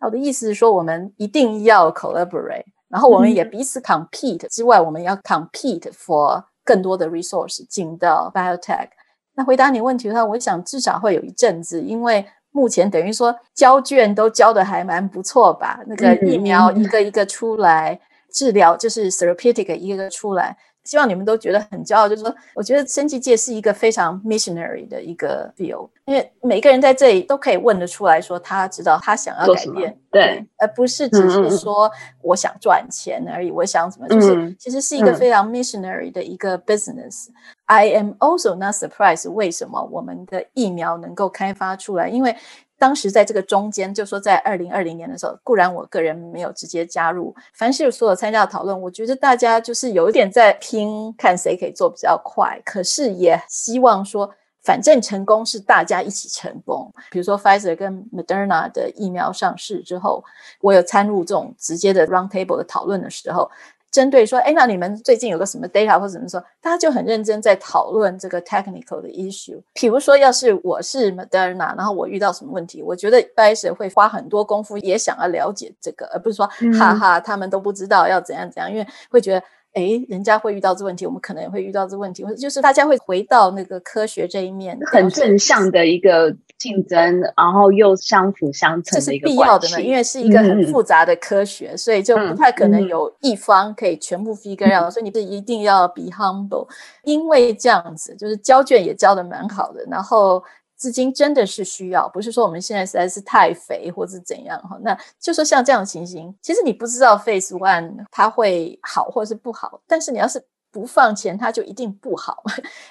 我的意思是说我们一定要 collaborate，然后我们也彼此 compete 之外，我们要 compete for 更多的 resource 进到 biotech。那回答你问题的话，我想至少会有一阵子，因为目前等于说交卷都交的还蛮不错吧。那个疫苗一个一个出来，治疗就是 therapeutic 一个一个出来。希望你们都觉得很骄傲，就是说，我觉得生技界是一个非常 missionary 的一个 field，因为每个人在这里都可以问得出来说，他知道他想要改变，对，而不是只是说我想赚钱而已，嗯、我想怎么，就是其实是一个非常 missionary 的一个 business。嗯、I am also not surprised 为什么我们的疫苗能够开发出来，因为。当时在这个中间，就说在二零二零年的时候，固然我个人没有直接加入，凡是所有参加的讨论，我觉得大家就是有一点在拼，看谁可以做比较快。可是也希望说，反正成功是大家一起成功。比如说 Pfizer 跟 Moderna 的疫苗上市之后，我有参入这种直接的 round table 的讨论的时候。针对说，哎，那你们最近有个什么 data 或者怎么说？大家就很认真在讨论这个 technical 的 issue。比如说，要是我是 Moderna，然后我遇到什么问题，我觉得 Pfizer 会花很多功夫，也想要了解这个，而不是说，哈哈，他们都不知道要怎样怎样，因为会觉得。诶，人家会遇到这问题，我们可能也会遇到这问题，或者就是大家会回到那个科学这一面，很正向的一个竞争，然后又相辅相成的一个关系。这是必要的呢，因为是一个很复杂的科学，嗯、所以就不太可能有一方可以全部 figure out，、嗯、所以你是一定要 be humble，因为这样子就是交卷也交的蛮好的，然后。资金真的是需要，不是说我们现在实在是太肥或是怎样哈。那就说像这样的情形，其实你不知道 Face One 它会好或是不好，但是你要是不放钱，它就一定不好。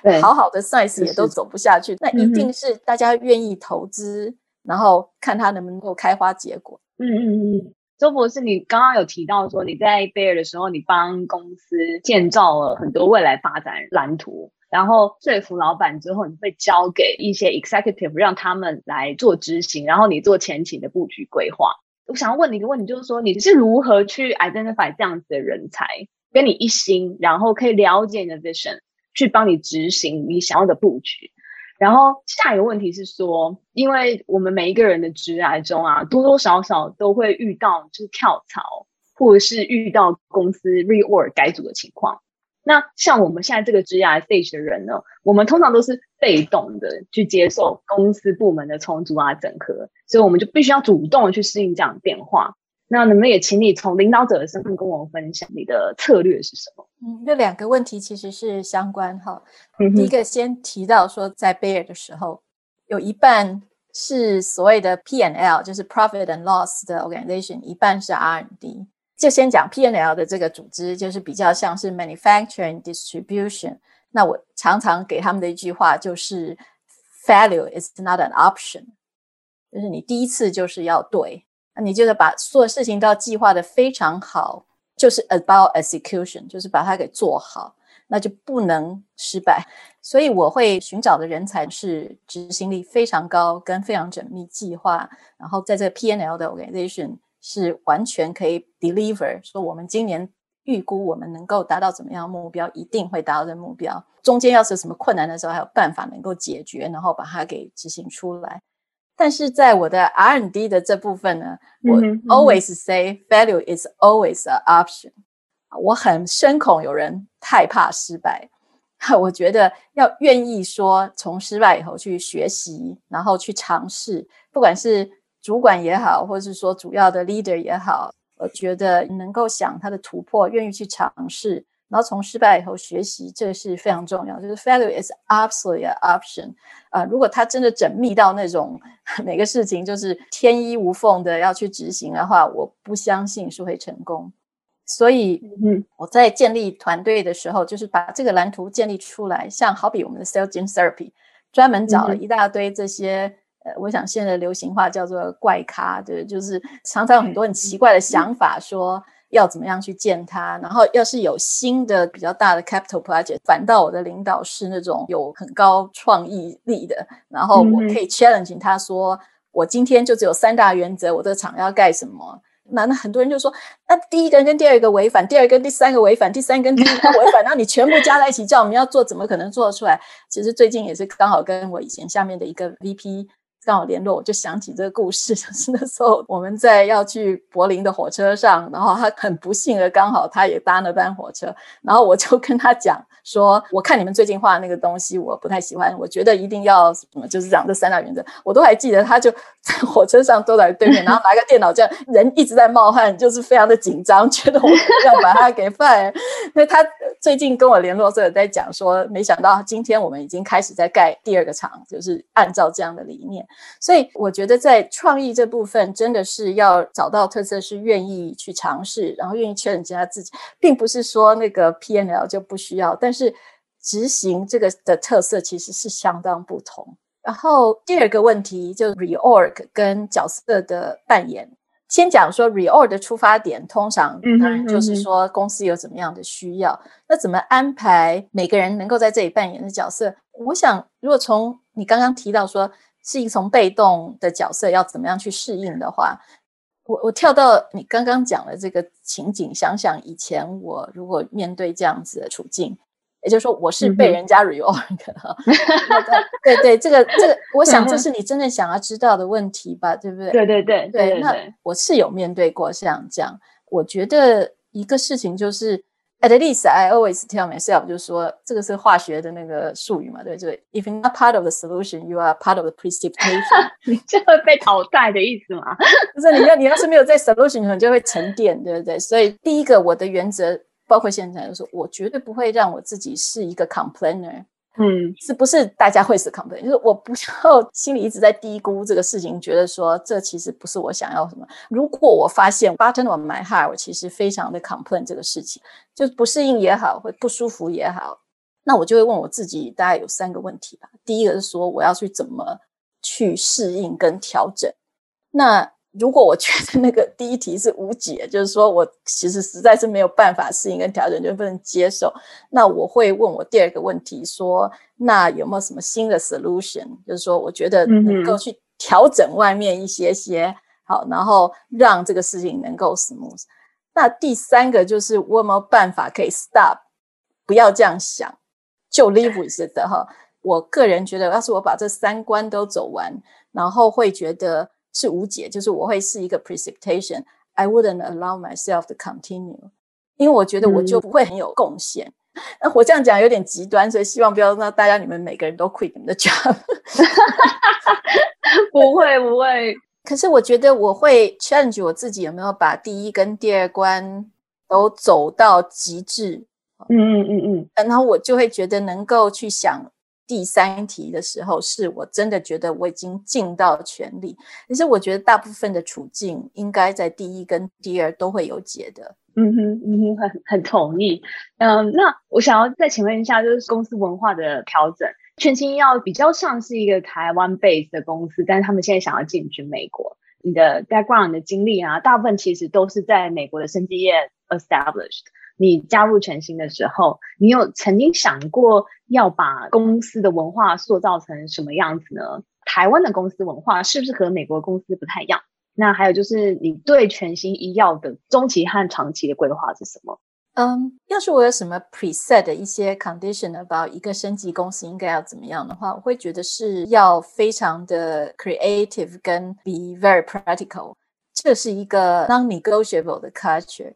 对，好好的 Science 也都走不下去，那一定是大家愿意投资，嗯、然后看它能不能够开花结果。嗯嗯嗯。周博士，你刚刚有提到说你在 Bayer 的时候，你帮公司建造了很多未来发展蓝图。然后说服老板之后，你会交给一些 executive，让他们来做执行，然后你做前期的布局规划。我想要问你一个问题，就是说你是如何去 identify 这样子的人才，跟你一心，然后可以了解你的 vision，去帮你执行你想要的布局。然后下一个问题是说，因为我们每一个人的职涯中啊，多多少少都会遇到就是跳槽，或者是遇到公司 reorg 改组的情况。那像我们现在这个职涯 stage 的人呢，我们通常都是被动的去接受公司部门的重组啊、整合，所以我们就必须要主动的去适应这样的变化。那能不能也请你从领导者的身份跟我们分享你的策略是什么？嗯，这两个问题其实是相关哈。嗯，第一个先提到说，在 Bayer 的时候，有一半是所谓的 P and L，就是 Profit and Loss 的 organization，一半是 R&D。就先讲 P N L 的这个组织，就是比较像是 manufacturing distribution。那我常常给他们的一句话就是：failure is not an option，就是你第一次就是要对，那你就是把所有事情都要计划得非常好，就是 about execution，就是把它给做好，那就不能失败。所以我会寻找的人才是执行力非常高，跟非常缜密计划，然后在这个 P N L 的 organization。是完全可以 deliver，说我们今年预估我们能够达到怎么样的目标，一定会达到这目标。中间要是有什么困难的时候，还有办法能够解决，然后把它给执行出来。但是在我的 R&D 的这部分呢，我 always say failure is always an option。我很深恐有人太怕失败。*laughs* 我觉得要愿意说从失败以后去学习，然后去尝试，不管是主管也好，或者是说主要的 leader 也好，我觉得能够想他的突破，愿意去尝试，然后从失败以后学习，这是非常重要。就是 failure is absolutely an option。啊，如果他真的缜密到那种 *laughs* 每个事情就是天衣无缝的要去执行的话，我不相信是会成功。所以，嗯，我在建立团队的时候，就是把这个蓝图建立出来。像好比我们的 Cell Gene Therapy，专门找了一大堆这些，呃，我想现在的流行话叫做怪咖，对，就是常常有很多很奇怪的想法，说要怎么样去见他。然后，要是有新的比较大的 capital project，反倒我的领导是那种有很高创意力的，然后我可以 challenge 他说，我今天就只有三大原则，我这个厂要盖什么。那那很多人就说，那第一个跟第二个违反，第二个跟第三个违反，第三个跟第一个违反，然后你全部加在一起叫我们要做，怎么可能做得出来？其实最近也是刚好跟我以前下面的一个 VP 刚好联络，我就想起这个故事，*laughs* 就是那时候我们在要去柏林的火车上，然后他很不幸的刚好他也搭那班火车，然后我就跟他讲。说，我看你们最近画的那个东西，我不太喜欢。我觉得一定要什么，就是讲这三大原则，我都还记得。他就在火车上坐在对面，然后拿个电脑，这样人一直在冒汗，就是非常的紧张，觉得我要把他给 fire。那他最近跟我联络，所以在讲说，没想到今天我们已经开始在盖第二个厂，就是按照这样的理念。所以我觉得在创意这部分，真的是要找到特色，是愿意去尝试，然后愿意确认一下自己，并不是说那个 PNL 就不需要，但但是执行这个的特色其实是相当不同。然后第二个问题就 reorg 跟角色的扮演。先讲说 reorg 的出发点，通常当然就是说公司有怎么样的需要，嗯、那怎么安排每个人能够在这里扮演的角色？我想，如果从你刚刚提到说是一个从被动的角色要怎么样去适应的话，我我跳到你刚刚讲的这个情景，想想以前我如果面对这样子的处境。也就是说，我是被人家 reorg 的 *laughs* 哈。*laughs* 对对，这个这个，我想这是你真正想要知道的问题吧？对不对？对对对对，对。那我是有面对过像这样，我觉得一个事情就是，at least I always tell myself，就是说这个是化学的那个术语嘛，对，就是 if you're not part of the solution, you are part of the precipitation。*laughs* 你就会被淘汰的意思吗？就是，你要你要是没有在 solution，你就会沉淀，对不对？所以第一个我的原则。包括现在就是，我绝对不会让我自己是一个 complainer，嗯，是不是大家会是 complainer？就是我不要 *laughs* 心里一直在低估这个事情，觉得说这其实不是我想要什么。如果我发现 bottom of my heart，我其实非常的 complain 这个事情，就是不适应也好，会不舒服也好，那我就会问我自己，大概有三个问题吧。第一个是说，我要去怎么去适应跟调整？那如果我觉得那个第一题是无解，就是说我其实实在是没有办法适应跟调整，就不能接受，那我会问我第二个问题，说那有没有什么新的 solution？就是说我觉得能够去调整外面一些些好，然后让这个事情能够 smooth。那第三个就是我有没有办法可以 stop，不要这样想，就 live with it 哈。我个人觉得，要是我把这三关都走完，然后会觉得。是无解，就是我会是一个 precipitation。I wouldn't allow myself to continue，因为我觉得我就不会很有贡献。那、嗯、我这样讲有点极端，所以希望不要让大家你们每个人都 quit 你们的 *laughs* job。*laughs* 不会不会，可是我觉得我会 challenge 我自己，有没有把第一跟第二关都走到极致？嗯嗯嗯嗯，然后我就会觉得能够去想。第三题的时候，是我真的觉得我已经尽到全力。其实我觉得大部分的处境应该在第一跟第二都会有解的。嗯哼，嗯哼，很很同意。嗯，那我想要再请问一下，就是公司文化的调整，全新要比较像是一个台湾 base 的公司，但是他们现在想要进军美国。你的 background 的经历啊，大部分其实都是在美国的生技业 established。你加入全新的时候，你有曾经想过要把公司的文化塑造成什么样子呢？台湾的公司文化是不是和美国公司不太一样？那还有就是，你对全新医药的中期和长期的规划是什么？嗯，要是我有什么 preset 的一些 condition about 一个升级公司应该要怎么样的话，我会觉得是要非常的 creative 跟 be very practical，这是一个 non-negotiable 的 culture。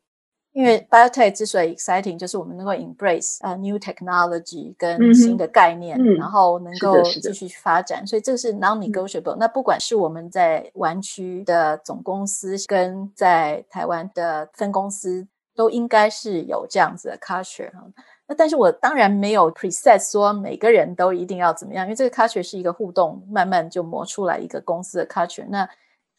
因为 biotech 之所以 exciting，就是我们能够 embrace 呃、uh, new technology 跟新的概念，嗯、然后能够继续去发展，所以这是 non-negotiable。那不管是我们在湾区的总公司，跟在台湾的分公司，都应该是有这样子的 culture。那但是我当然没有 preset 说每个人都一定要怎么样，因为这个 culture 是一个互动，慢慢就磨出来一个公司的 culture。那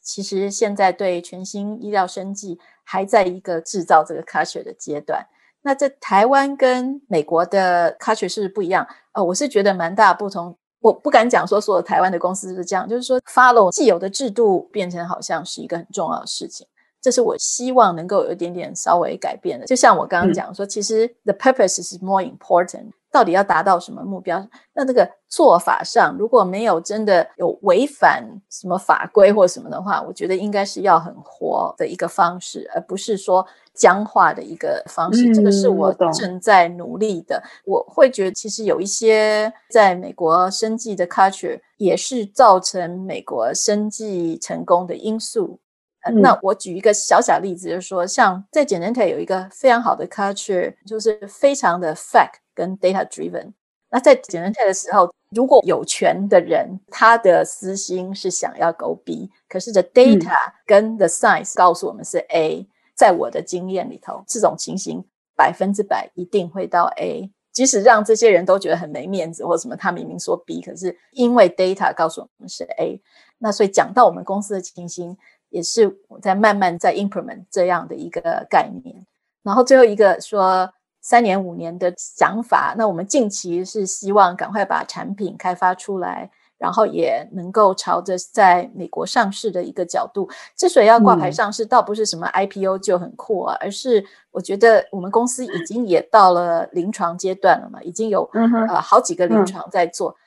其实现在对全新医疗生技还在一个制造这个 culture 的阶段。那在台湾跟美国的 culture 是不一样。呃，我是觉得蛮大不同。我不敢讲说所有台湾的公司是这样，就是说 follow 既有的制度变成好像是一个很重要的事情。这是我希望能够有一点点稍微改变的。就像我刚刚讲说，嗯、其实 the purpose is more important。到底要达到什么目标？那这个做法上如果没有真的有违反什么法规或什么的话，我觉得应该是要很活的一个方式，而不是说僵化的一个方式。嗯、这个是我正在努力的。我，我会觉得，其实有一些在美国生计的 culture 也是造成美国生计成功的因素。嗯、那我举一个小小例子，就是说，像在 Genentech 有一个非常好的 culture，就是非常的 fact。跟 data driven，那在 Genentech 的时候，如果有权的人他的私心是想要 go B，可是 the data 跟 the science 告诉我们是 A，、嗯、在我的经验里头，这种情形百分之百一定会到 A，即使让这些人都觉得很没面子或什么，他明明说 B，可是因为 data 告诉我们是 A，那所以讲到我们公司的情形，也是我在慢慢在 implement 这样的一个概念，然后最后一个说。三年五年的想法，那我们近期是希望赶快把产品开发出来，然后也能够朝着在美国上市的一个角度。之所以要挂牌上市，嗯、倒不是什么 IPO 就很酷啊，而是我觉得我们公司已经也到了临床阶段了嘛，已经有、嗯、呃好几个临床在做。嗯、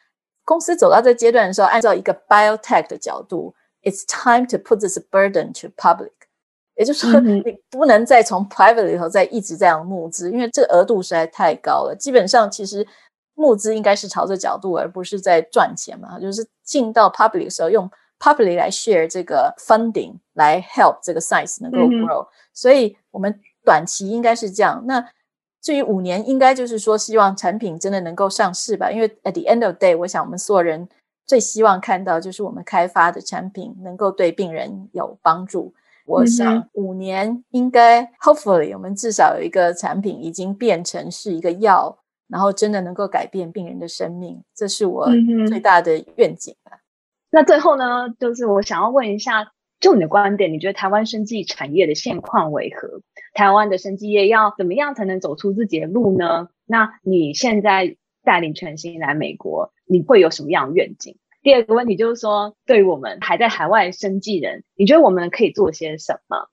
公司走到这阶段的时候，按照一个 biotech 的角度，it's time to put this burden to public。也就是说，你不能再从 private 里头再一直这样募资，因为这个额度实在太高了。基本上，其实募资应该是朝着角度，而不是在赚钱嘛。就是进到 public 的时候，用 public 来 share 这个 funding 来 help 这个 size 能够 grow。嗯、所以，我们短期应该是这样。那至于五年，应该就是说，希望产品真的能够上市吧。因为 at the end of day，我想我们所有人最希望看到就是我们开发的产品能够对病人有帮助。我想五年应该、，hopefully，我们至少有一个产品已经变成是一个药，然后真的能够改变病人的生命，这是我最大的愿景。那最后呢，就是我想要问一下，就你的观点，你觉得台湾生技产业的现况为何？台湾的生技业要怎么样才能走出自己的路呢？那你现在带领全新来美国，你会有什么样的愿景？第二个问题就是说，对于我们还在海外生计人，你觉得我们可以做些什么？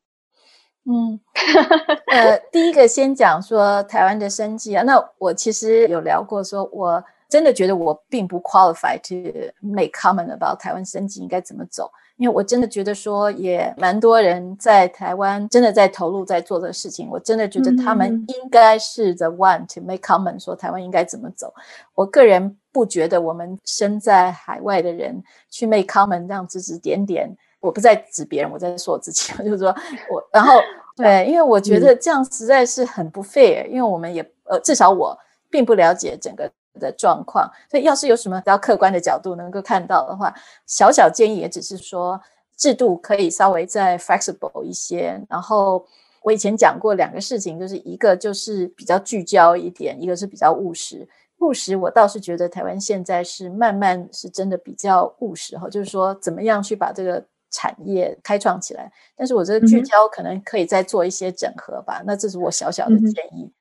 嗯，*laughs* 呃，第一个先讲说台湾的生计啊，那我其实有聊过，说我真的觉得我并不 qualified to make comment about 台湾生计应该怎么走。因为我真的觉得说，也蛮多人在台湾真的在投入在做这个事情。我真的觉得他们应该是 the one to make comment，说台湾应该怎么走。我个人不觉得我们身在海外的人去 make comment 这样指指点点。我不在指别人，我在说我自己。*laughs* 就是说我，然后 *laughs* 对，因为我觉得这样实在是很不 fair。因为我们也呃，至少我并不了解整个。的状况，所以要是有什么比较客观的角度能够看到的话，小小建议也只是说制度可以稍微再 flexible 一些。然后我以前讲过两个事情，就是一个就是比较聚焦一点，一个是比较务实。务实我倒是觉得台湾现在是慢慢是真的比较务实哈，就是说怎么样去把这个产业开创起来。但是我觉得聚焦可能可以再做一些整合吧。那这是我小小的建议。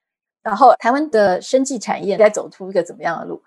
然后，台湾的生技产业该走出一个怎么样的路？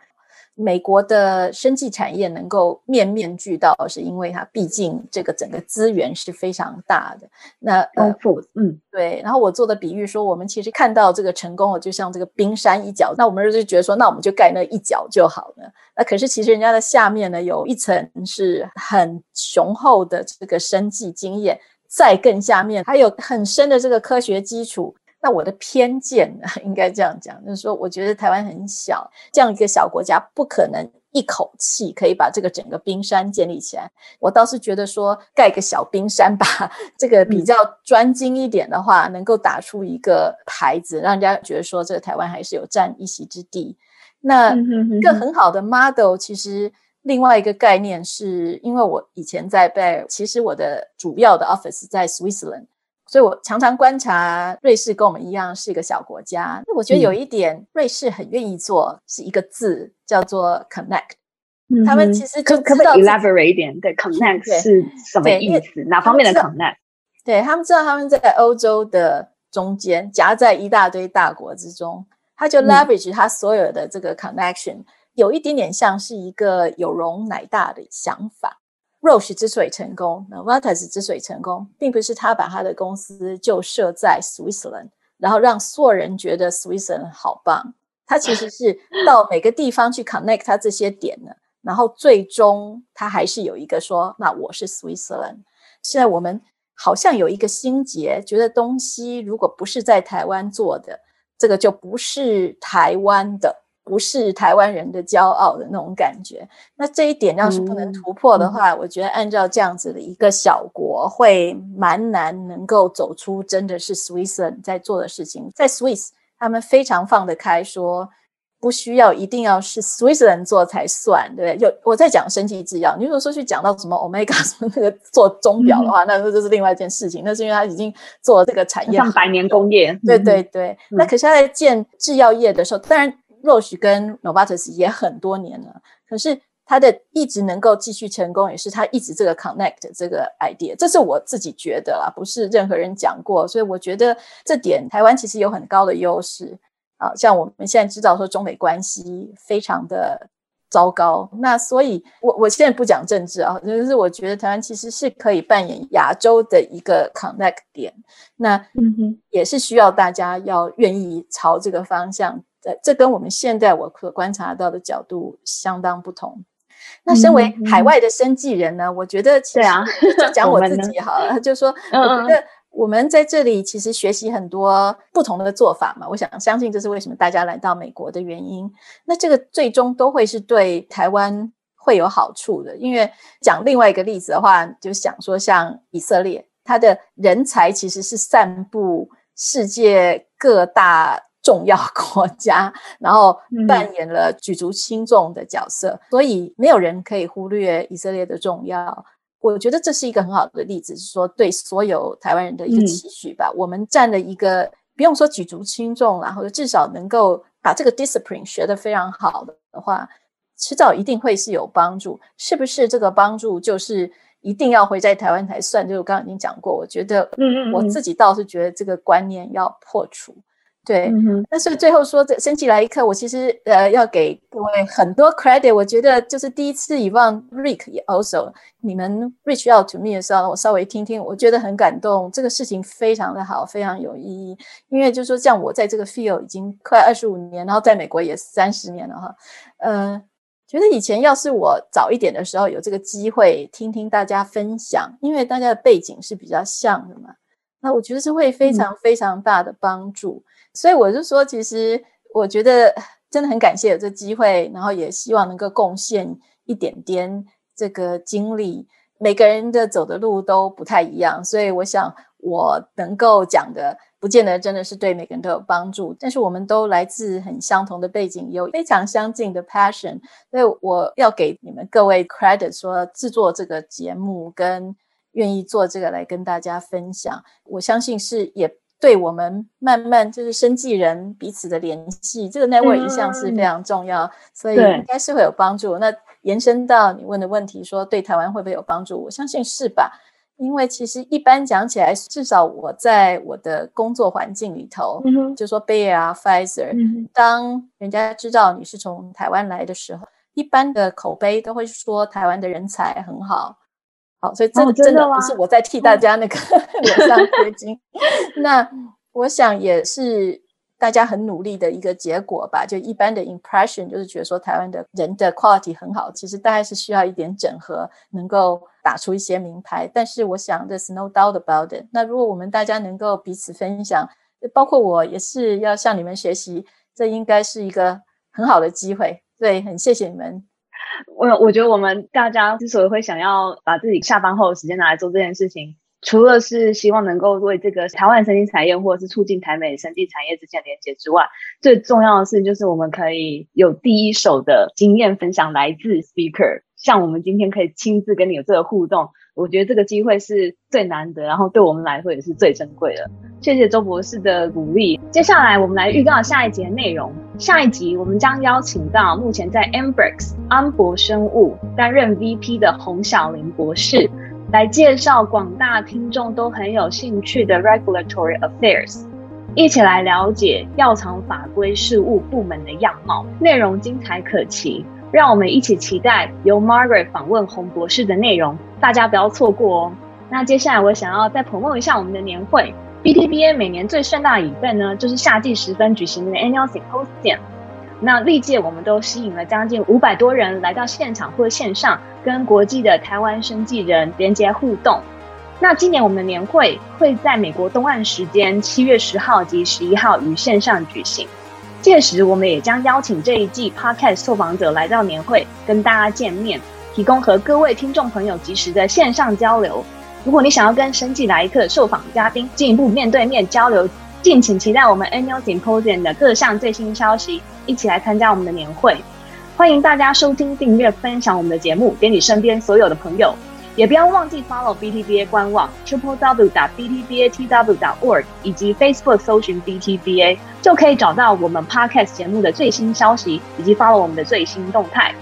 美国的生技产业能够面面俱到，是因为它毕竟这个整个资源是非常大的。那丰富，嗯，对。然后我做的比喻说，我们其实看到这个成功了，就像这个冰山一角，那我们就觉得说，那我们就盖那一角就好了。那可是其实人家的下面呢，有一层是很雄厚的这个生技经验，再更下面还有很深的这个科学基础。那我的偏见呢，*laughs* 应该这样讲，就是说，我觉得台湾很小，这样一个小国家不可能一口气可以把这个整个冰山建立起来。我倒是觉得说，盖个小冰山吧，*laughs* 这个比较专精一点的话，能够打出一个牌子，让人家觉得说，这个台湾还是有占一席之地。那一个很好的 model，其实另外一个概念是，因为我以前在贝尔，其实我的主要的 office 在 Switzerland。所以我常常观察瑞士跟我们一样是一个小国家。那我觉得有一点，瑞士很愿意做是一个字叫做 connect。嗯，他们其实就可不可以 elaborate 一点？对，connect 是什么意思？哪方面的 connect？对，他们知道他们在欧洲的中间夹在一大堆大国之中，他就 leverage 他所有的这个 connection，嗯，有一点点像是一个有容乃大的想法。Roche 之所以成功，Novartis 之所以成功，并不是他把他的公司就设在 Switzerland，然后让所有人觉得 Switzerland 好棒。他其实是到每个地方去 connect 他这些点呢，然后最终他还是有一个说，那我是 Switzerland。现在我们好像有一个心结，觉得东西如果不是在台湾做的，这个就不是台湾的。不是台湾人的骄傲的那种感觉，那这一点要是不能突破的话，嗯、我觉得按照这样子的一个小国，会蛮难能够走出真的是 Switzerland 在做的事情。在 Swiss，他们非常放得开，说不需要一定要是 Switzerland 做才算，对不对？就我在讲生技制药，你如果说去讲到什么 Omega *laughs* 什么那个做钟表的话，嗯、那那就是另外一件事情。那是因为他已经做这个产业像百年工业，对对对。嗯、那可是他在建制药业的时候，当然。Roche 跟 Novartis 也很多年了，可是他的一直能够继续成功，也是他一直这个 connect 这个 idea，这是我自己觉得啦，不是任何人讲过，所以我觉得这点台湾其实有很高的优势啊。像我们现在知道说中美关系非常的糟糕，那所以我我现在不讲政治啊，就是我觉得台湾其实是可以扮演亚洲的一个 connect 点，那嗯哼，也是需要大家要愿意朝这个方向。这跟我们现在我可观察到的角度相当不同。那身为海外的生计人呢，我觉得其实对啊，就讲 *laughs* 我自己好了，就说我觉得我们在这里其实学习很多不同的做法嘛。我想相信这是为什么大家来到美国的原因。那这个最终都会是对台湾会有好处的。因为讲另外一个例子的话，就想说像以色列，它的人才其实是散布世界各大。重要国家，*laughs* 然后扮演了举足轻重的角色，嗯、所以没有人可以忽略以色列的重要。我觉得这是一个很好的例子，是说对所有台湾人的一个期许吧。嗯、我们占了一个不用说举足轻重，然后至少能够把这个 discipline 学得非常好的话，迟早一定会是有帮助。是不是这个帮助就是一定要回在台湾才算？就我刚刚已经讲过，我觉得，嗯嗯，我自己倒是觉得这个观念要破除。对，但是最后说这生技来一刻，我其实呃要给各位很多 credit。我觉得就是第一次以往 Rick 也 also 你们 reach out to me 的时候，我稍微听听，我觉得很感动。这个事情非常的好，非常有意义。因为就是说，像我在这个 field 已经快二十五年，然后在美国也三十年了哈。呃，觉得以前要是我早一点的时候有这个机会听听大家分享，因为大家的背景是比较像的嘛，那我觉得是会非常非常大的帮助。嗯所以我就说，其实我觉得真的很感谢有这机会，然后也希望能够贡献一点点这个经历。每个人的走的路都不太一样，所以我想我能够讲的，不见得真的是对每个人都有帮助。但是我们都来自很相同的背景，有非常相近的 passion，所以我要给你们各位 credit，说制作这个节目跟愿意做这个来跟大家分享，我相信是也。对我们慢慢就是生计人彼此的联系，这个 network 一向是非常重要，嗯、所以应该是会有帮助。那延伸到你问的问题，说对台湾会不会有帮助？我相信是吧？因为其实一般讲起来，至少我在我的工作环境里头，就说 Bayer 啊、Pfizer，、嗯、当人家知道你是从台湾来的时候，一般的口碑都会说台湾的人才很好。好，所以真的真的不是我在替大家那个 *laughs* 脸上贴金，那我想也是大家很努力的一个结果吧。就一般的 impression 就是觉得说台湾的人的 quality 很好，其实大概是需要一点整合，能够打出一些名牌。但是我想 there's no doubt about it。那如果我们大家能够彼此分享，包括我也是要向你们学习，这应该是一个很好的机会。对，很谢谢你们。我我觉得我们大家之所以会想要把自己下班后的时间拿来做这件事情，除了是希望能够为这个台湾生技产业或者是促进台美生技产业之间连接之外，最重要的是就是我们可以有第一手的经验分享，来自 speaker，像我们今天可以亲自跟你有这个互动。我觉得这个机会是最难得，然后对我们来说也是最珍贵的。谢谢周博士的鼓励。接下来我们来预告下一节内容。下一集我们将邀请到目前在 Ambrx 安博生物担任 VP 的洪小玲博士，来介绍广大听众都很有兴趣的 Regulatory Affairs，一起来了解药厂法规事务部门的样貌。内容精彩可期。让我们一起期待由 Margaret 访问洪博士的内容，大家不要错过哦。那接下来我想要再 promote 一下我们的年会，BTBA 每年最盛大的 event 呢，就是夏季时分举行的 Annual Symposium。那历届我们都吸引了将近五百多人来到现场或线上，跟国际的台湾生技人连接互动。那今年我们的年会会在美国东岸时间七月十号及十一号于线上举行。届时，我们也将邀请这一季 Podcast 受访者来到年会，跟大家见面，提供和各位听众朋友及时的线上交流。如果你想要跟生技来一课受访嘉宾进一步面对面交流，敬请期待我们 Annual Symposium 的各项最新消息，一起来参加我们的年会。欢迎大家收听、订阅、分享我们的节目，给你身边所有的朋友。也不要忘记 follow BTBA 官网 triple w 打 btbatw dot org 以及 Facebook 搜寻 BTBA，就可以找到我们 Podcast 节目的最新消息以及 follow 我们的最新动态。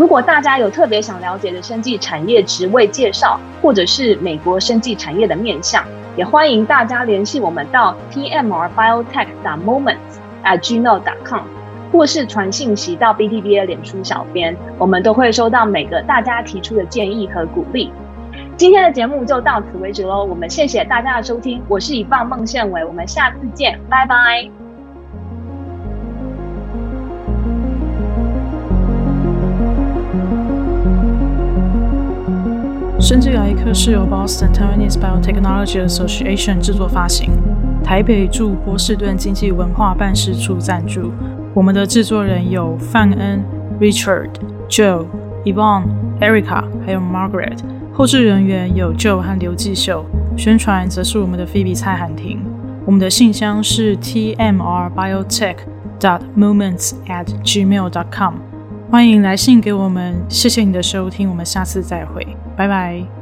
如果大家有特别想了解的生技产业职位介绍，或者是美国生技产业的面向，也欢迎大家联系我们到 tmrbiotech dot moments at gmail dot com。或是传信息到 BTBA 脸书小编，我们都会收到每个大家提出的建议和鼓励。今天的节目就到此为止喽，我们谢谢大家的收听，我是以棒孟宪伟，我们下次见，拜拜。生技来一课是由 Boston Taiwanese Biotechnology Association 制作发行，台北驻波士顿经济文化办事处赞助。我们的制作人有范恩、Richard、Joe、Yvonne、Erica，还有 Margaret。后制人员有 Joe 和刘继秀，宣传则是我们的 Phoebe 蔡涵婷。我们的信箱是 tmrbiotech.moments@gmail.com，欢迎来信给我们。谢谢你的收听，我们下次再会，拜拜。